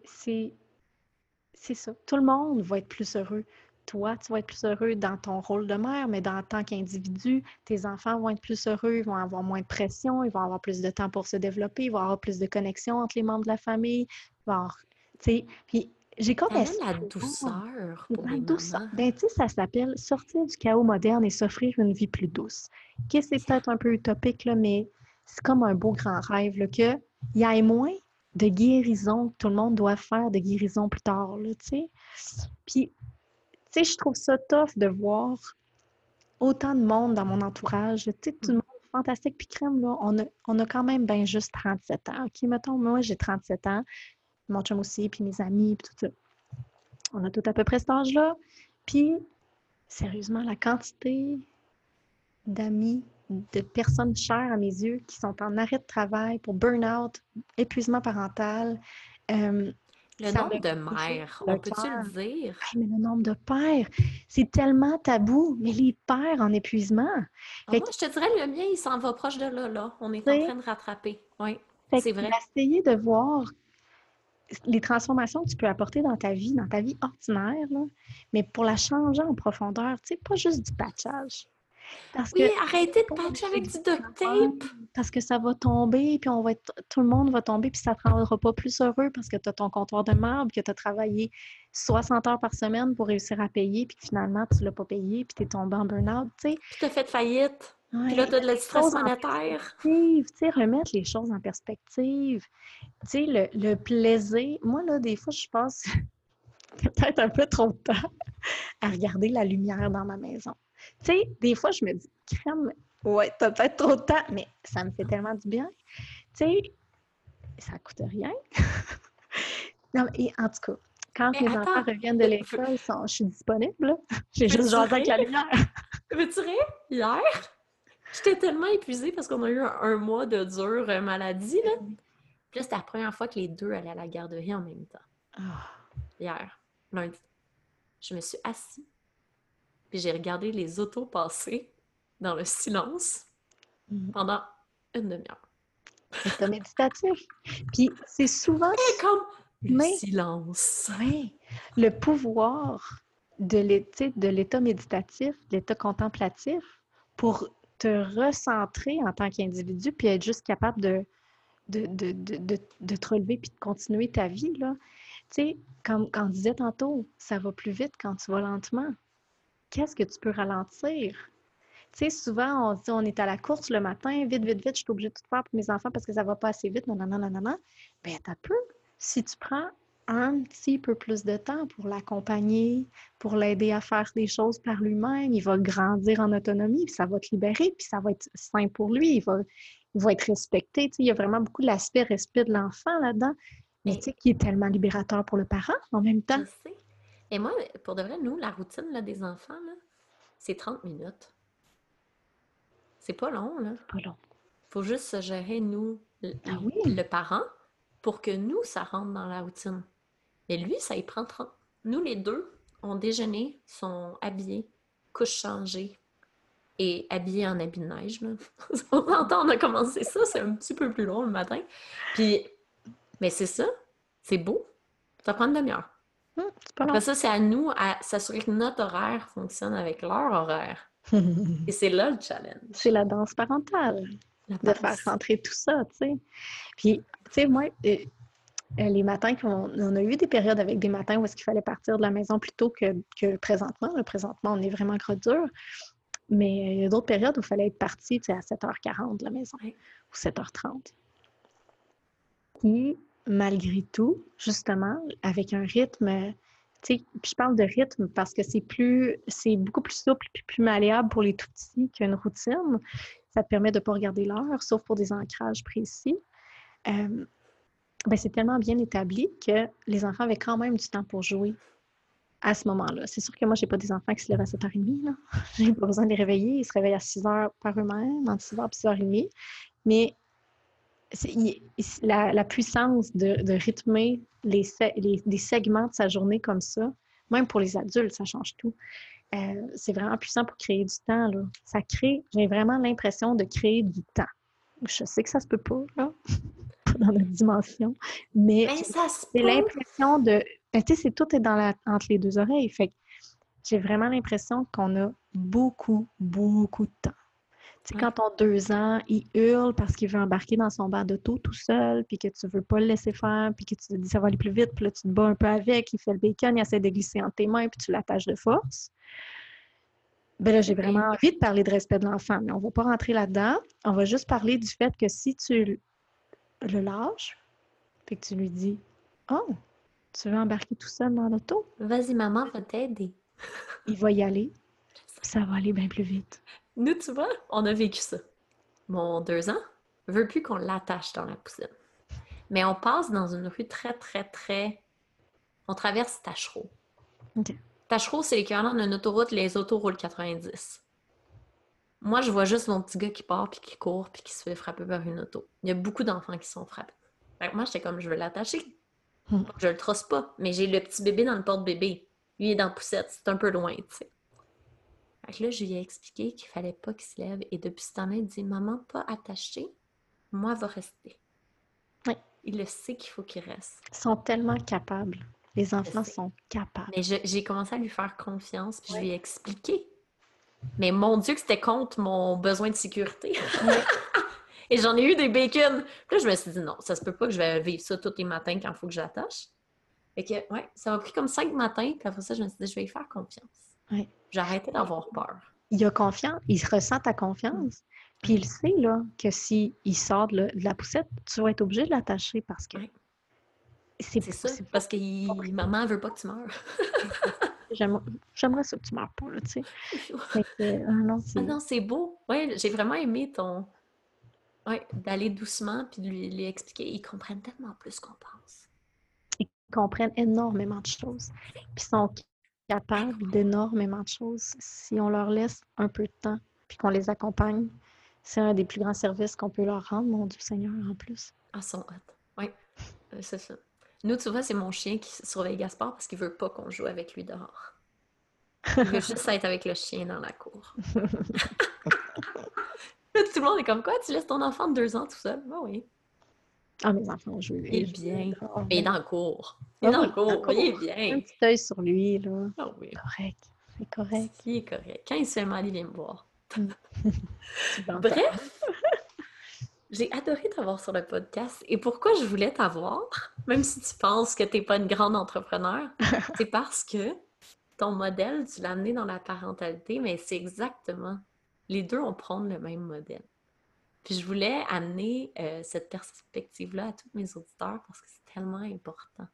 ça. Tout le monde va être plus heureux toi, tu vas être plus heureux dans ton rôle de mère, mais dans tant qu'individu, tes enfants vont être plus heureux, ils vont avoir moins de pression, ils vont avoir plus de temps pour se développer, ils vont avoir plus de connexion entre les membres de la famille, puis j'ai comme la douceur pour la douceur. Ben, tu sais, ça s'appelle sortir du chaos moderne et s'offrir une vie plus douce. Que c'est peut-être un peu utopique, là, mais c'est comme un beau grand rêve, là, que il y ait moins de guérison que tout le monde doit faire de guérison plus tard, tu sais. Puis, je trouve ça tough de voir autant de monde dans mon entourage. Tu sais, tout le monde fantastique. Puis crème, là, on a, on a quand même bien juste 37 ans. OK, mettons, moi, j'ai 37 ans. Mon chum aussi, puis mes amis, puis tout ça. On a tout à peu près cet âge-là. Puis, sérieusement, la quantité d'amis, de personnes chères à mes yeux qui sont en arrêt de travail pour burn-out, épuisement parental. euh, Le ça nombre de mères, on peut-tu le dire? Hey, mais le nombre de pères, c'est tellement tabou, mais les pères en épuisement. Ah, Fait moi, je te dirais, le mien, il s'en va proche de là, là. On est en train de rattraper. Oui, c'est vrai. d'essayer de voir les transformations que tu peux apporter dans ta vie, dans ta vie ordinaire, là, mais pour la changer en profondeur, tu sais, pas juste du patchage. Parce Oui, que arrêtez de pas patcher avec du du duct tape. Parce que ça va tomber, puis on va être, tout le monde va tomber, puis ça ne te rendra pas plus heureux parce que tu as ton comptoir de marbre, que tu as travaillé 60 heures par semaine pour réussir à payer, puis que finalement, tu ne l'as pas payé, puis tu es tombé en burn-out, tu sais. Puis t'as fait faillite. Puis là, t'as de la stress monétaire. tu sais, remettre les choses en perspective. Tu sais, le, le plaisir. Moi, là, des fois, je passe <laughs> peut-être un peu trop de temps à regarder la lumière dans ma maison. Tu sais, des fois, je me dis, crème, ouais, t'as peut-être trop de temps, mais ça me fait tellement du bien. Tu sais, ça coûte rien. <laughs> non, et en tout cas, quand Mais attends, enfants reviennent de l'école, ils sont- je suis disponible. <laughs> J'ai juste jasé avec la lumière. <laughs> Veux-tu rire? Hier, j'étais tellement épuisée parce qu'on a eu un, un mois de dure euh, maladie, là. Puis là, c'était la première fois que les deux allaient à la garderie en même temps. Ah. Hier, lundi. Je me suis assise, puis j'ai regardé les autos passer dans le silence Mhm. pendant une demi-heure. C'est méditatif. Puis c'est souvent Et comme le Mais- silence. Oui, le pouvoir de l'état, méditatif, de l'état contemplatif, pour te recentrer en tant qu'individu, puis être juste capable de, de, de, de, de- de te relever puis de continuer ta vie. Là. Tu sais, comme, comme on disait tantôt, ça va plus vite quand tu vas lentement. Qu'est-ce que tu peux ralentir? Tu sais, souvent, on dit on est à la course le matin, vite, vite, vite, je suis obligée de tout faire pour mes enfants parce que ça va pas assez vite, non, non, non, non, non. Bien, t'as peu. Si tu prends un petit peu plus de temps pour l'accompagner, pour l'aider à faire des choses par lui-même, il va grandir en autonomie, puis ça va te libérer, puis ça va être sain pour lui, il va, il va être respecté. Tu sais, il y a vraiment beaucoup de l'aspect respect de l'enfant là-dedans, mais tu sais, qui est tellement libérateur pour le parent en même temps. Je sais. Et moi, pour de vrai, nous, la routine là, des enfants, c'est 30 minutes. C'est pas long, là. Pas long. faut juste se gérer, nous, le, Ah oui. le parent, pour que nous, ça rentre dans la routine. Mais lui, ça y prend 30. Nous, les deux, on déjeuné, sont habillés, couche changée et habillés en habit de neige. Là. <laughs> on entend, on a commencé ça, c'est un petit peu plus long le matin. Puis, mais c'est ça, c'est beau. Ça prend une demi-heure. Hum, pas. Après ça, c'est à nous à s'assurer que notre horaire fonctionne avec leur horaire. Et <laughs> c'est là le challenge. C'est la danse parentale. La de faire rentrer tout ça, tu sais. Puis, tu sais, moi, euh, euh, les matins qu'on on a eu des périodes avec des matins où est-ce qu'il fallait partir de la maison plus tôt que, que présentement. Là, présentement, on est vraiment gros dur. Mais il y a d'autres périodes où il fallait être parti tu sais, à 7h40 de la maison ou 7h30. Puis, malgré tout, justement, avec un rythme, puis je parle de rythme parce que c'est plus, c'est beaucoup plus souple et plus malléable pour les tout petits qu'une routine. Ça te permet de ne pas regarder l'heure, sauf pour des ancrages précis. Euh, ben, c'est tellement bien établi que les enfants avaient quand même du temps pour jouer à ce moment-là. C'est sûr que moi, je n'ai pas des enfants qui se lèvent à 7h30. Là. <laughs> Je n'ai pas besoin de les réveiller. Ils se réveillent à 6h par eux-mêmes, entre 6h et 6h30. Mais la, la puissance de, de rythmer les, se- les- des segments de sa journée comme ça, même pour les adultes, ça change tout. Euh, c'est vraiment puissant pour créer du temps. Là. Ça crée, j'ai vraiment l'impression de créer du temps. Je sais que ça se peut pas, là, <laughs> dans notre dimension, mais Mais peut. l'impression de. Ben, tu sais, c'est tout est dans la, entre les deux oreilles. Fait j'ai vraiment l'impression qu'on a beaucoup, beaucoup de temps. Sais, Ouais. quand ton deux ans, il hurle parce qu'il veut embarquer dans son bar d'auto tout seul, puis que tu veux pas le laisser faire, puis que tu te dis ça va aller plus vite, puis là, tu te bats un peu avec, il fait le bacon, il essaie de glisser entre tes mains, puis tu l'attaches de force. Ben là, j'ai vraiment envie de parler de respect de l'enfant, mais on va pas rentrer là-dedans. On va juste parler du fait que si tu le lâches, puis que tu lui dis Oh, tu veux embarquer tout seul dans l'auto? Vas-y, maman va t'aider. Il va y aller, ça va aller bien plus vite. Nous, tu vois, on a vécu ça. Mon deux ans veut plus qu'on l'attache dans la poussine. Mais on passe dans une rue très, très, très... On traverse Tachereau. OK. Tachereau, c'est l'équivalent d'une autoroute, les autos roulent 90. Moi, je vois juste mon petit gars qui part, puis qui court, puis qui se fait frapper par une auto. Il y a beaucoup d'enfants qui sont frappés. Fait que moi, j'étais comme, je veux l'attacher. Hmm. Je le trosse pas, mais j'ai le petit bébé dans le porte-bébé. Lui il est dans la poussette, c'est un peu loin, tu sais. Fait que là, je lui ai expliqué qu'il fallait pas qu'il se lève. Et depuis ce temps-là, il dit Maman, pas attaché, moi, va rester. Oui. Il le sait qu'il faut qu'il reste. Ils sont tellement capables. Les enfants sont capables. Mais j'ai commencé à lui faire confiance, puis je lui ai expliqué. Mais mon Dieu, que c'était contre mon besoin de sécurité. <laughs> Et j'en ai eu des bacon. Puis là, je me suis dit non, ça se peut pas que je vais vivre ça tous les matins quand il faut que j'attache. Fait que, ouais, ça m'a pris comme cinq matins, puis après ça, je me suis dit, je vais y faire confiance. Ouais. J'ai arrêté d'avoir peur. Il a confiance, il ressent ta confiance. Puis il sait là, que s'il sort de la, de la poussette, tu vas être obligé de l'attacher parce que Ouais. c'est ça, parce que il- maman veut pas que tu meurs. <laughs> j'aime- J'aimerais ça que tu meurs pas, là, tu sais. <laughs> Que, ah non, c'est- Ah non, c'est beau. Ouais, j'ai vraiment aimé ton. Ouais, d'aller doucement puis de lui, lui expliquer. Ils comprennent tellement plus qu'on pense. ils comprennent énormément de choses. Puis ils sont capables d'énormément de choses si on leur laisse un peu de temps puis qu'on les accompagne. C'est un des plus grands services qu'on peut leur rendre, mon Dieu Seigneur, en plus. Ah, son hot. Oui, euh, c'est ça. Nous, tu vois, c'est mon chien qui surveille Gaspard parce qu'il veut pas qu'on joue avec lui dehors. Il veut juste être avec le chien dans la cour. <laughs> <laughs> Tout le monde est comme quoi? Tu laisses ton enfant de deux ans tout seul? Ben oui. Ah, mes enfants joué. Il est bien. Mais il est dans la cour. Il est Ah dans oui, la cour. dans la Il est bien. Un petit œil sur lui, là. Ah oui. Correct. C'est correct. Il est correct? Quand il se fait mal, il vient me voir. <laughs> Bandes Bref, <laughs> j'ai adoré t'avoir sur le podcast. Et pourquoi je voulais t'avoir, même si tu penses que tu n'es pas une grande entrepreneur, <laughs> c'est parce que ton modèle, tu l'as amené dans la parentalité, mais c'est exactement. Les deux, on prend le même modèle. Puis je voulais amener euh, cette perspective-là à tous mes auditeurs parce que c'est tellement important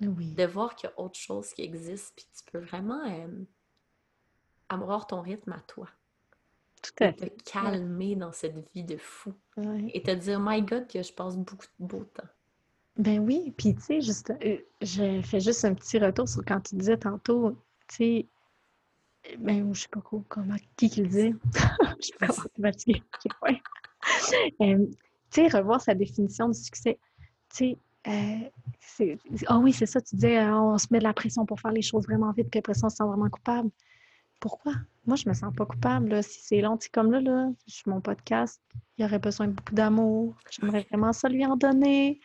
Oui. de voir qu'il y a autre chose qui existe, puis tu peux vraiment euh, avoir ton rythme à toi Tout à et te fait. calmer dans cette vie de fou Ouais. et te dire, my God, que je passe beaucoup de beau temps. Ben oui, puis tu sais, juste, euh, je fais juste un petit retour sur quand tu disais tantôt, tu sais, ben je sais pas quoi, comment, qui qui le dit? <laughs> Je suis fatiguée. <laughs> Euh, tu sais, revoir sa définition du succès. Tu sais, euh, ah oui, c'est ça, tu disais, euh, on se met de la pression pour faire les choses vraiment vite, puis après ça, on se sent vraiment coupable. Pourquoi? Moi, je me sens pas coupable, là, si c'est long. Comme là, là, je suis mon podcast, il aurait besoin de beaucoup d'amour. J'aimerais vraiment ça lui en donner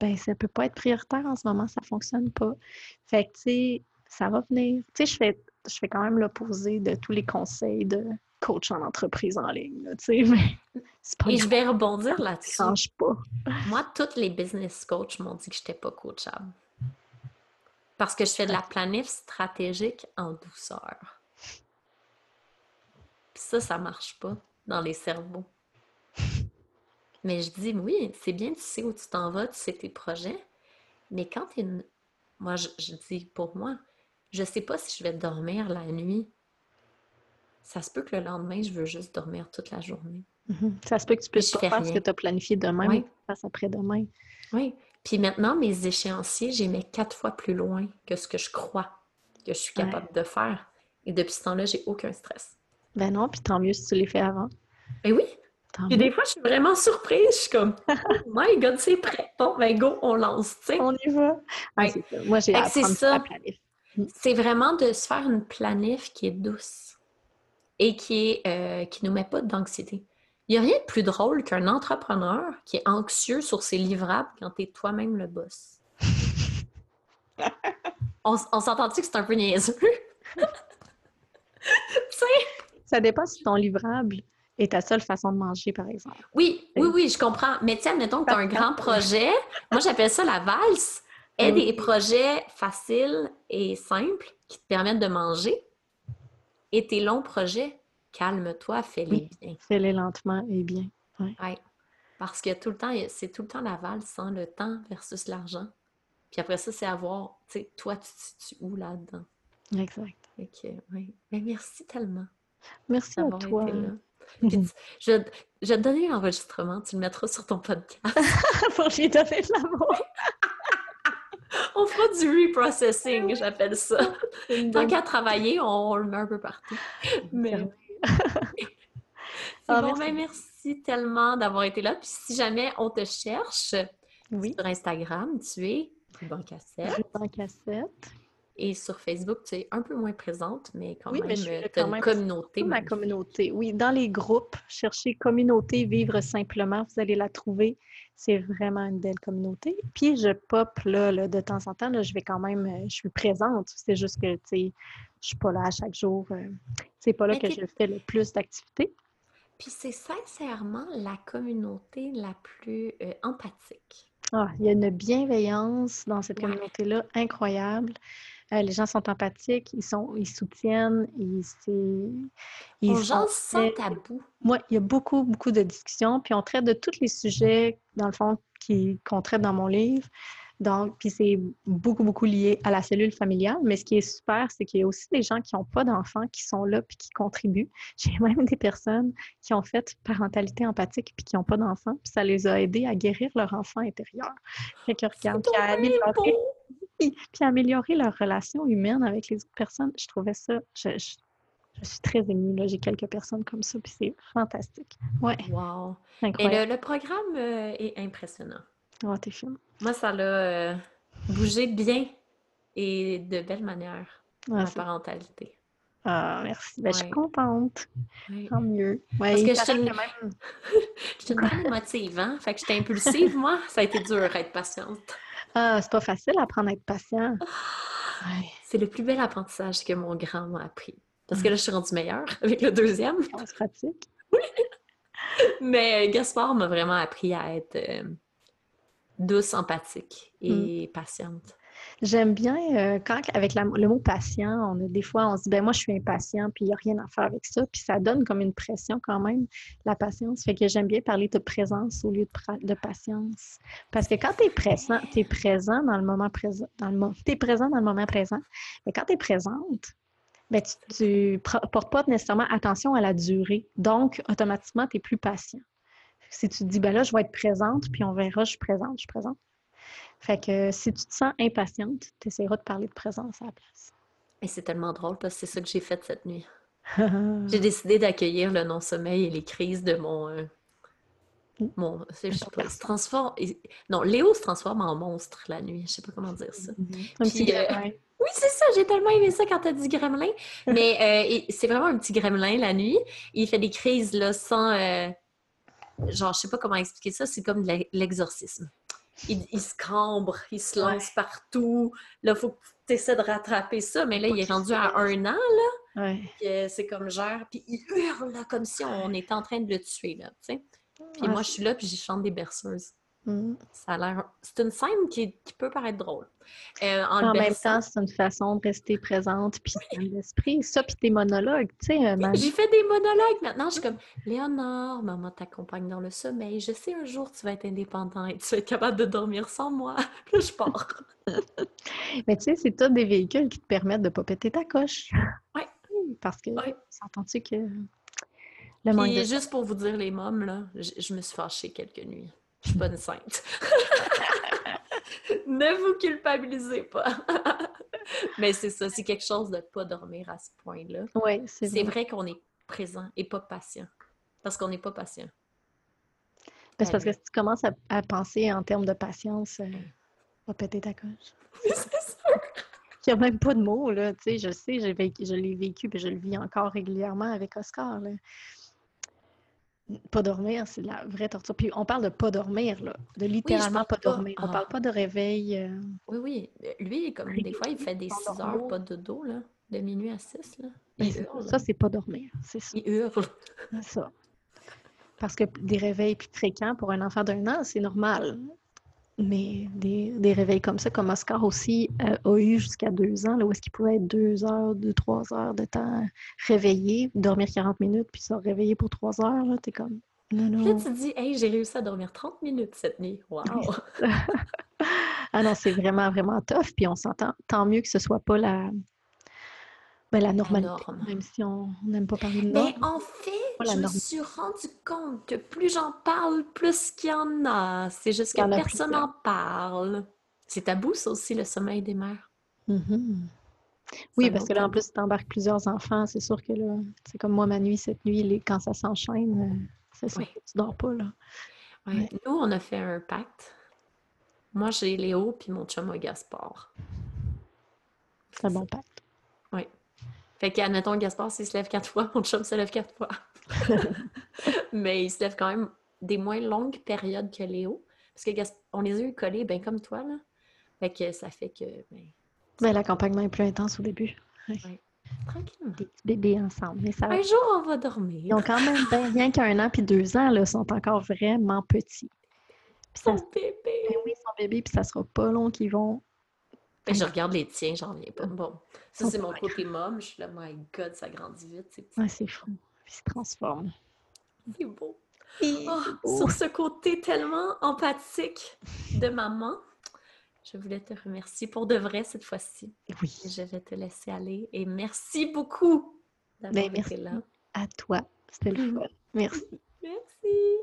ben ça peut pas être prioritaire en ce moment, ça fonctionne pas. Fait que, tu sais, ça va venir. Tu sais, je fais, je fais quand même l'opposé de tous les conseils de coach en entreprise en ligne, tu sais, <laughs> mais pas Et je vais rebondir ça là-dessus. change pas. Moi, tous les business coachs m'ont dit que je n'étais pas coachable. Parce que je fais de la planif stratégique en douceur. Puis ça, ça marche pas dans les cerveaux. Mais je dis, oui, c'est bien, tu sais où tu t'en vas, tu sais tes projets. Mais quand tu es une... Moi, je, je dis pour moi, je sais pas si je vais dormir la nuit. Ça se peut que le lendemain, je veux juste dormir toute la journée. Mhm. Ça se peut que tu puisses pas faire ce que tu as planifié demain, fasses après-demain. Oui. Puis maintenant, mes échéanciers, j'ai mets quatre fois plus loin que ce que je crois que je suis Ouais. capable de faire. Et depuis ce temps-là, j'ai aucun stress. Ben non, puis tant mieux si tu les fais avant. Et oui. Tant Puis mieux. des fois, je suis vraiment surprise. Je suis comme, <laughs> oh my God, c'est prêt. Bon, ben go, on lance. tu sais. On y va. Ah, Ouais. Moi, j'ai apprendre ça. C'est vraiment de se faire une planif qui est douce et qui est euh, qui nous met pas d'anxiété. Il n'y a rien de plus drôle qu'un entrepreneur qui est anxieux sur ses livrables quand tu es toi-même le boss. <laughs> on on s'entend-tu que c'est un peu niaiseux? <laughs> Ça dépend si ton livrable est ta seule façon de manger, par exemple. Oui, oui, oui, je comprends. Mais tiens, mettons que tu as un grand projet. Moi, j'appelle ça la valse. Aie des projets faciles et simples qui te permettent de manger. Et tes longs projets, calme-toi, fais-les bien. Fais-les lentement et bien. Oui. Ouais. Parce que tout le temps, c'est tout le temps la valse, sans le temps versus l'argent. Puis après ça, c'est à voir, tu sais, toi, tu te situes où là-dedans? Exact. Ok, oui. Mais merci tellement. Merci à toi. été là. <laughs> Puis je, vais te- je vais te donner l'enregistrement, tu le mettras sur ton podcast. <laughs> Pour lui donner de l'amour. On fera du reprocessing, j'appelle ça. Tant qu'à travailler, on, on le met un peu partout. Mais <laughs> Ah, bon, merci. ben, merci tellement d'avoir été là. Puis si jamais on te cherche Oui. sur Instagram, tu es Ruban Cassette. Cassette. Et sur Facebook, tu es un peu moins présente, mais quand Oui, même, je suis tu as une même communauté. ma communauté. Oui, dans les groupes, cherchez communauté vivre simplement, vous allez la trouver. C'est vraiment une belle communauté. Puis je pop là, là, de temps en temps, là, je vais quand même, euh, je suis présente. C'est juste que tu sais, je suis pas là à chaque jour. euh, c'est pas là Mais que je fais le plus d'activités. Puis c'est sincèrement la communauté la plus euh, empathique. Ah, il y a une bienveillance dans cette Ouais. communauté-là incroyable. Euh, les gens sont empathiques, ils sont, ils soutiennent, ils, ils On sont sans tabou. Moi, il y a beaucoup, beaucoup de discussions, puis on traite de tous les sujets, dans le fond, qu'on traite dans mon livre. Donc, puis c'est beaucoup, beaucoup lié à la cellule familiale. Mais ce qui est super, c'est qu'il y a aussi des gens qui n'ont pas d'enfants qui sont là puis qui contribuent. <laughs> J'ai même des personnes qui ont fait parentalité empathique puis qui n'ont pas d'enfants, puis ça les a aidés à guérir leur enfant intérieur. Fait que regarde, <laughs> puis améliorer, leur relation humaine avec les autres personnes. Je trouvais ça, je, je- je suis très émue. là. J'ai quelques personnes comme ça, puis c'est fantastique. Ouais, Wow. Et incroyable. le, le programme euh, est impressionnant. Oh, t'es fine. Moi, ça l'a euh, bougé bien et de belle manière, Ah, ma c'est- parentalité. ah, merci. Ben, Je suis contente. Tant mieux. Ouais, Parce que je te- que même- <laughs> Je suis une émotive, hein? Fait que j'étais impulsive, moi. Ça a été dur à être patiente. Ah, c'est pas facile d'apprendre à être patient. Ouais, C'est le plus bel apprentissage que mon grand m'a appris. Parce que là, je suis rendue meilleure <laughs> avec le deuxième. on se pratique. <laughs> Mais euh, Gaspard m'a vraiment appris à être euh, douce, empathique et Mm. patiente. J'aime bien euh, quand, avec le mot patient, on a des fois, on se dit, ben moi, je suis impatient, puis il n'y a rien à faire avec ça. Puis ça donne comme une pression quand même, la patience. Fait que j'aime bien parler de présence au lieu de, patience. Parce que quand tu es présent, tu es présent dans le moment présent, dans t'es présent dans le moment présent. Mais quand tu es présente, ben, tu ne portes pas nécessairement attention à la durée. Donc, automatiquement, tu es plus patient. Si tu te dis, ben là, je vais être présente, puis on verra, je suis présente, je suis présente. Fait que si tu te sens impatiente, tu essaieras de parler de présence à la place. Et c'est tellement drôle parce que c'est ça que j'ai fait cette nuit. <laughs> J'ai décidé d'accueillir le non-sommeil et les crises de mon. euh, mon je sais pas, il se transforme. Non, Léo se transforme en monstre la nuit. Je sais pas comment dire ça. Un petit Puis, euh, gremlin. <laughs> Oui, c'est ça, j'ai tellement aimé ça quand t'as dit gremlin. Mais euh, c'est vraiment un petit gremlin la nuit. Il fait des crises là sans. euh, Genre, je sais pas comment expliquer ça, c'est comme de l'e- l'exorcisme. Il, il se cambre, il se lance partout. Là, faut que tu essaies de rattraper ça, mais là, il est rendu à un an, Ouais. euh, c'est comme genre, puis il hurle là, comme si on était en train de le tuer, là, tu sais. Puis Ouais, moi, je suis là, puis je chante des berceuses. Mm. Ça a l'air... C'est une scène qui, qui peut paraître drôle. Euh, en, même temps, c'est une façon de rester présente, puis dans l'esprit. Ça, puis tes monologues, tu sais, euh, ma- J'ai fait des monologues maintenant. Je suis comme Léonore, maman t'accompagne dans le sommeil. Je sais un jour tu vas être indépendant et tu vas être capable de dormir sans moi. <laughs> Puis je pars. <laughs> Mais tu sais, c'est tous des véhicules qui te permettent de ne pas péter ta coche. <laughs> Ouais. Parce que, Ouais. s'entends-tu que le Puis de... juste pour vous dire les mômes, là, je, je me suis fâchée quelques nuits. Je suis pas une sainte. <laughs> ne vous culpabilisez pas. <laughs> Mais c'est ça, c'est quelque chose de pas dormir à ce point-là. Oui, c'est C'est vrai. vrai qu'on est présent et pas patient. Parce qu'on n'est pas patient. Ben, c'est parce que si tu commences à, à penser en termes de patience, euh, va péter ta coche. <laughs> c'est. Il n'y a même pas de mots, là. Tu sais, je sais, j'ai vécu- je l'ai vécu, puis je le vis encore régulièrement avec Oscar, là. Pas dormir, c'est la vraie torture. Puis on parle de pas dormir, là. De littéralement pas dormir. On Ah. parle pas de réveil. euh, Oui, oui. Lui, comme des fois, il fait des 6 Endormi. heures, pas de dos, là. De minuit à 6, là. ben, hurle. ça, c'est pas dormir. C'est ça. Il hurle. c'est ça. Parce que des réveils plus fréquents pour un enfant d'un an, c'est normal. Mais des, des réveils comme ça, comme Oscar aussi euh, a eu jusqu'à deux ans, là, où est-ce qu'il pouvait être deux heures, deux, trois heures de temps réveillé, dormir 40 minutes, puis se réveiller pour trois heures, là, t'es comme, non, Puis là, non. tu te dis, hey, j'ai réussi à dormir 30 minutes cette nuit. Wow! <laughs> ah non, c'est vraiment, vraiment tough, puis on s'entend, tant mieux que ce soit pas la, ben, la normalité, norme. même si on n'aime pas parler de Mais norme. en fait, je me norme. suis rendu compte que plus j'en parle, plus qu'il y en a. C'est juste que personne n'en parle. C'est tabou, ça aussi, le sommeil des mères. Mhm. C'est Oui, parce que là, en plus, tu embarques plusieurs enfants. C'est sûr que là, c'est comme moi, ma nuit, cette nuit, les- quand ça s'enchaîne, euh, c'est sûr que tu dors pas, là. Ouais. Nous, on a fait un pacte. Moi, j'ai Léo, puis mon chum a Gaspard. C'est un bon pacte. Fait qu'admettons, Gaspard, s'il se lève quatre fois, mon chum se lève quatre fois. <laughs> Mais il se lève quand même des moins longues périodes que Léo. Parce que on les a eu collés, ben comme toi, là. Fait que ça fait que, ben, Ben, l'accompagnement est plus intense au début. tranquillement. Des petits bébés ensemble. Mais ça va. Un jour, on va Ils dormir. ont quand même ben, rien qu'un an puis deux ans, là, sont encore vraiment petits. Puis ça, Son bébé. ben oui, ils sont bébés, puis ça sera pas long qu'ils vont. Ben, je regarde les tiens, j'en reviens pas. Bon, ça, c'est mon côté mom. Je suis là, my God, ça grandit vite, c'est petit. Ouais, c'est fou. Ils se transforment. C'est beau. Et Oh, c'est beau. sur ce côté tellement empathique de maman, je voulais te remercier pour de vrai cette fois-ci. Oui, je vais te laisser aller. Et merci beaucoup d'avoir Ben, été là. à toi. C'était le Mhm. fun. Merci. Merci.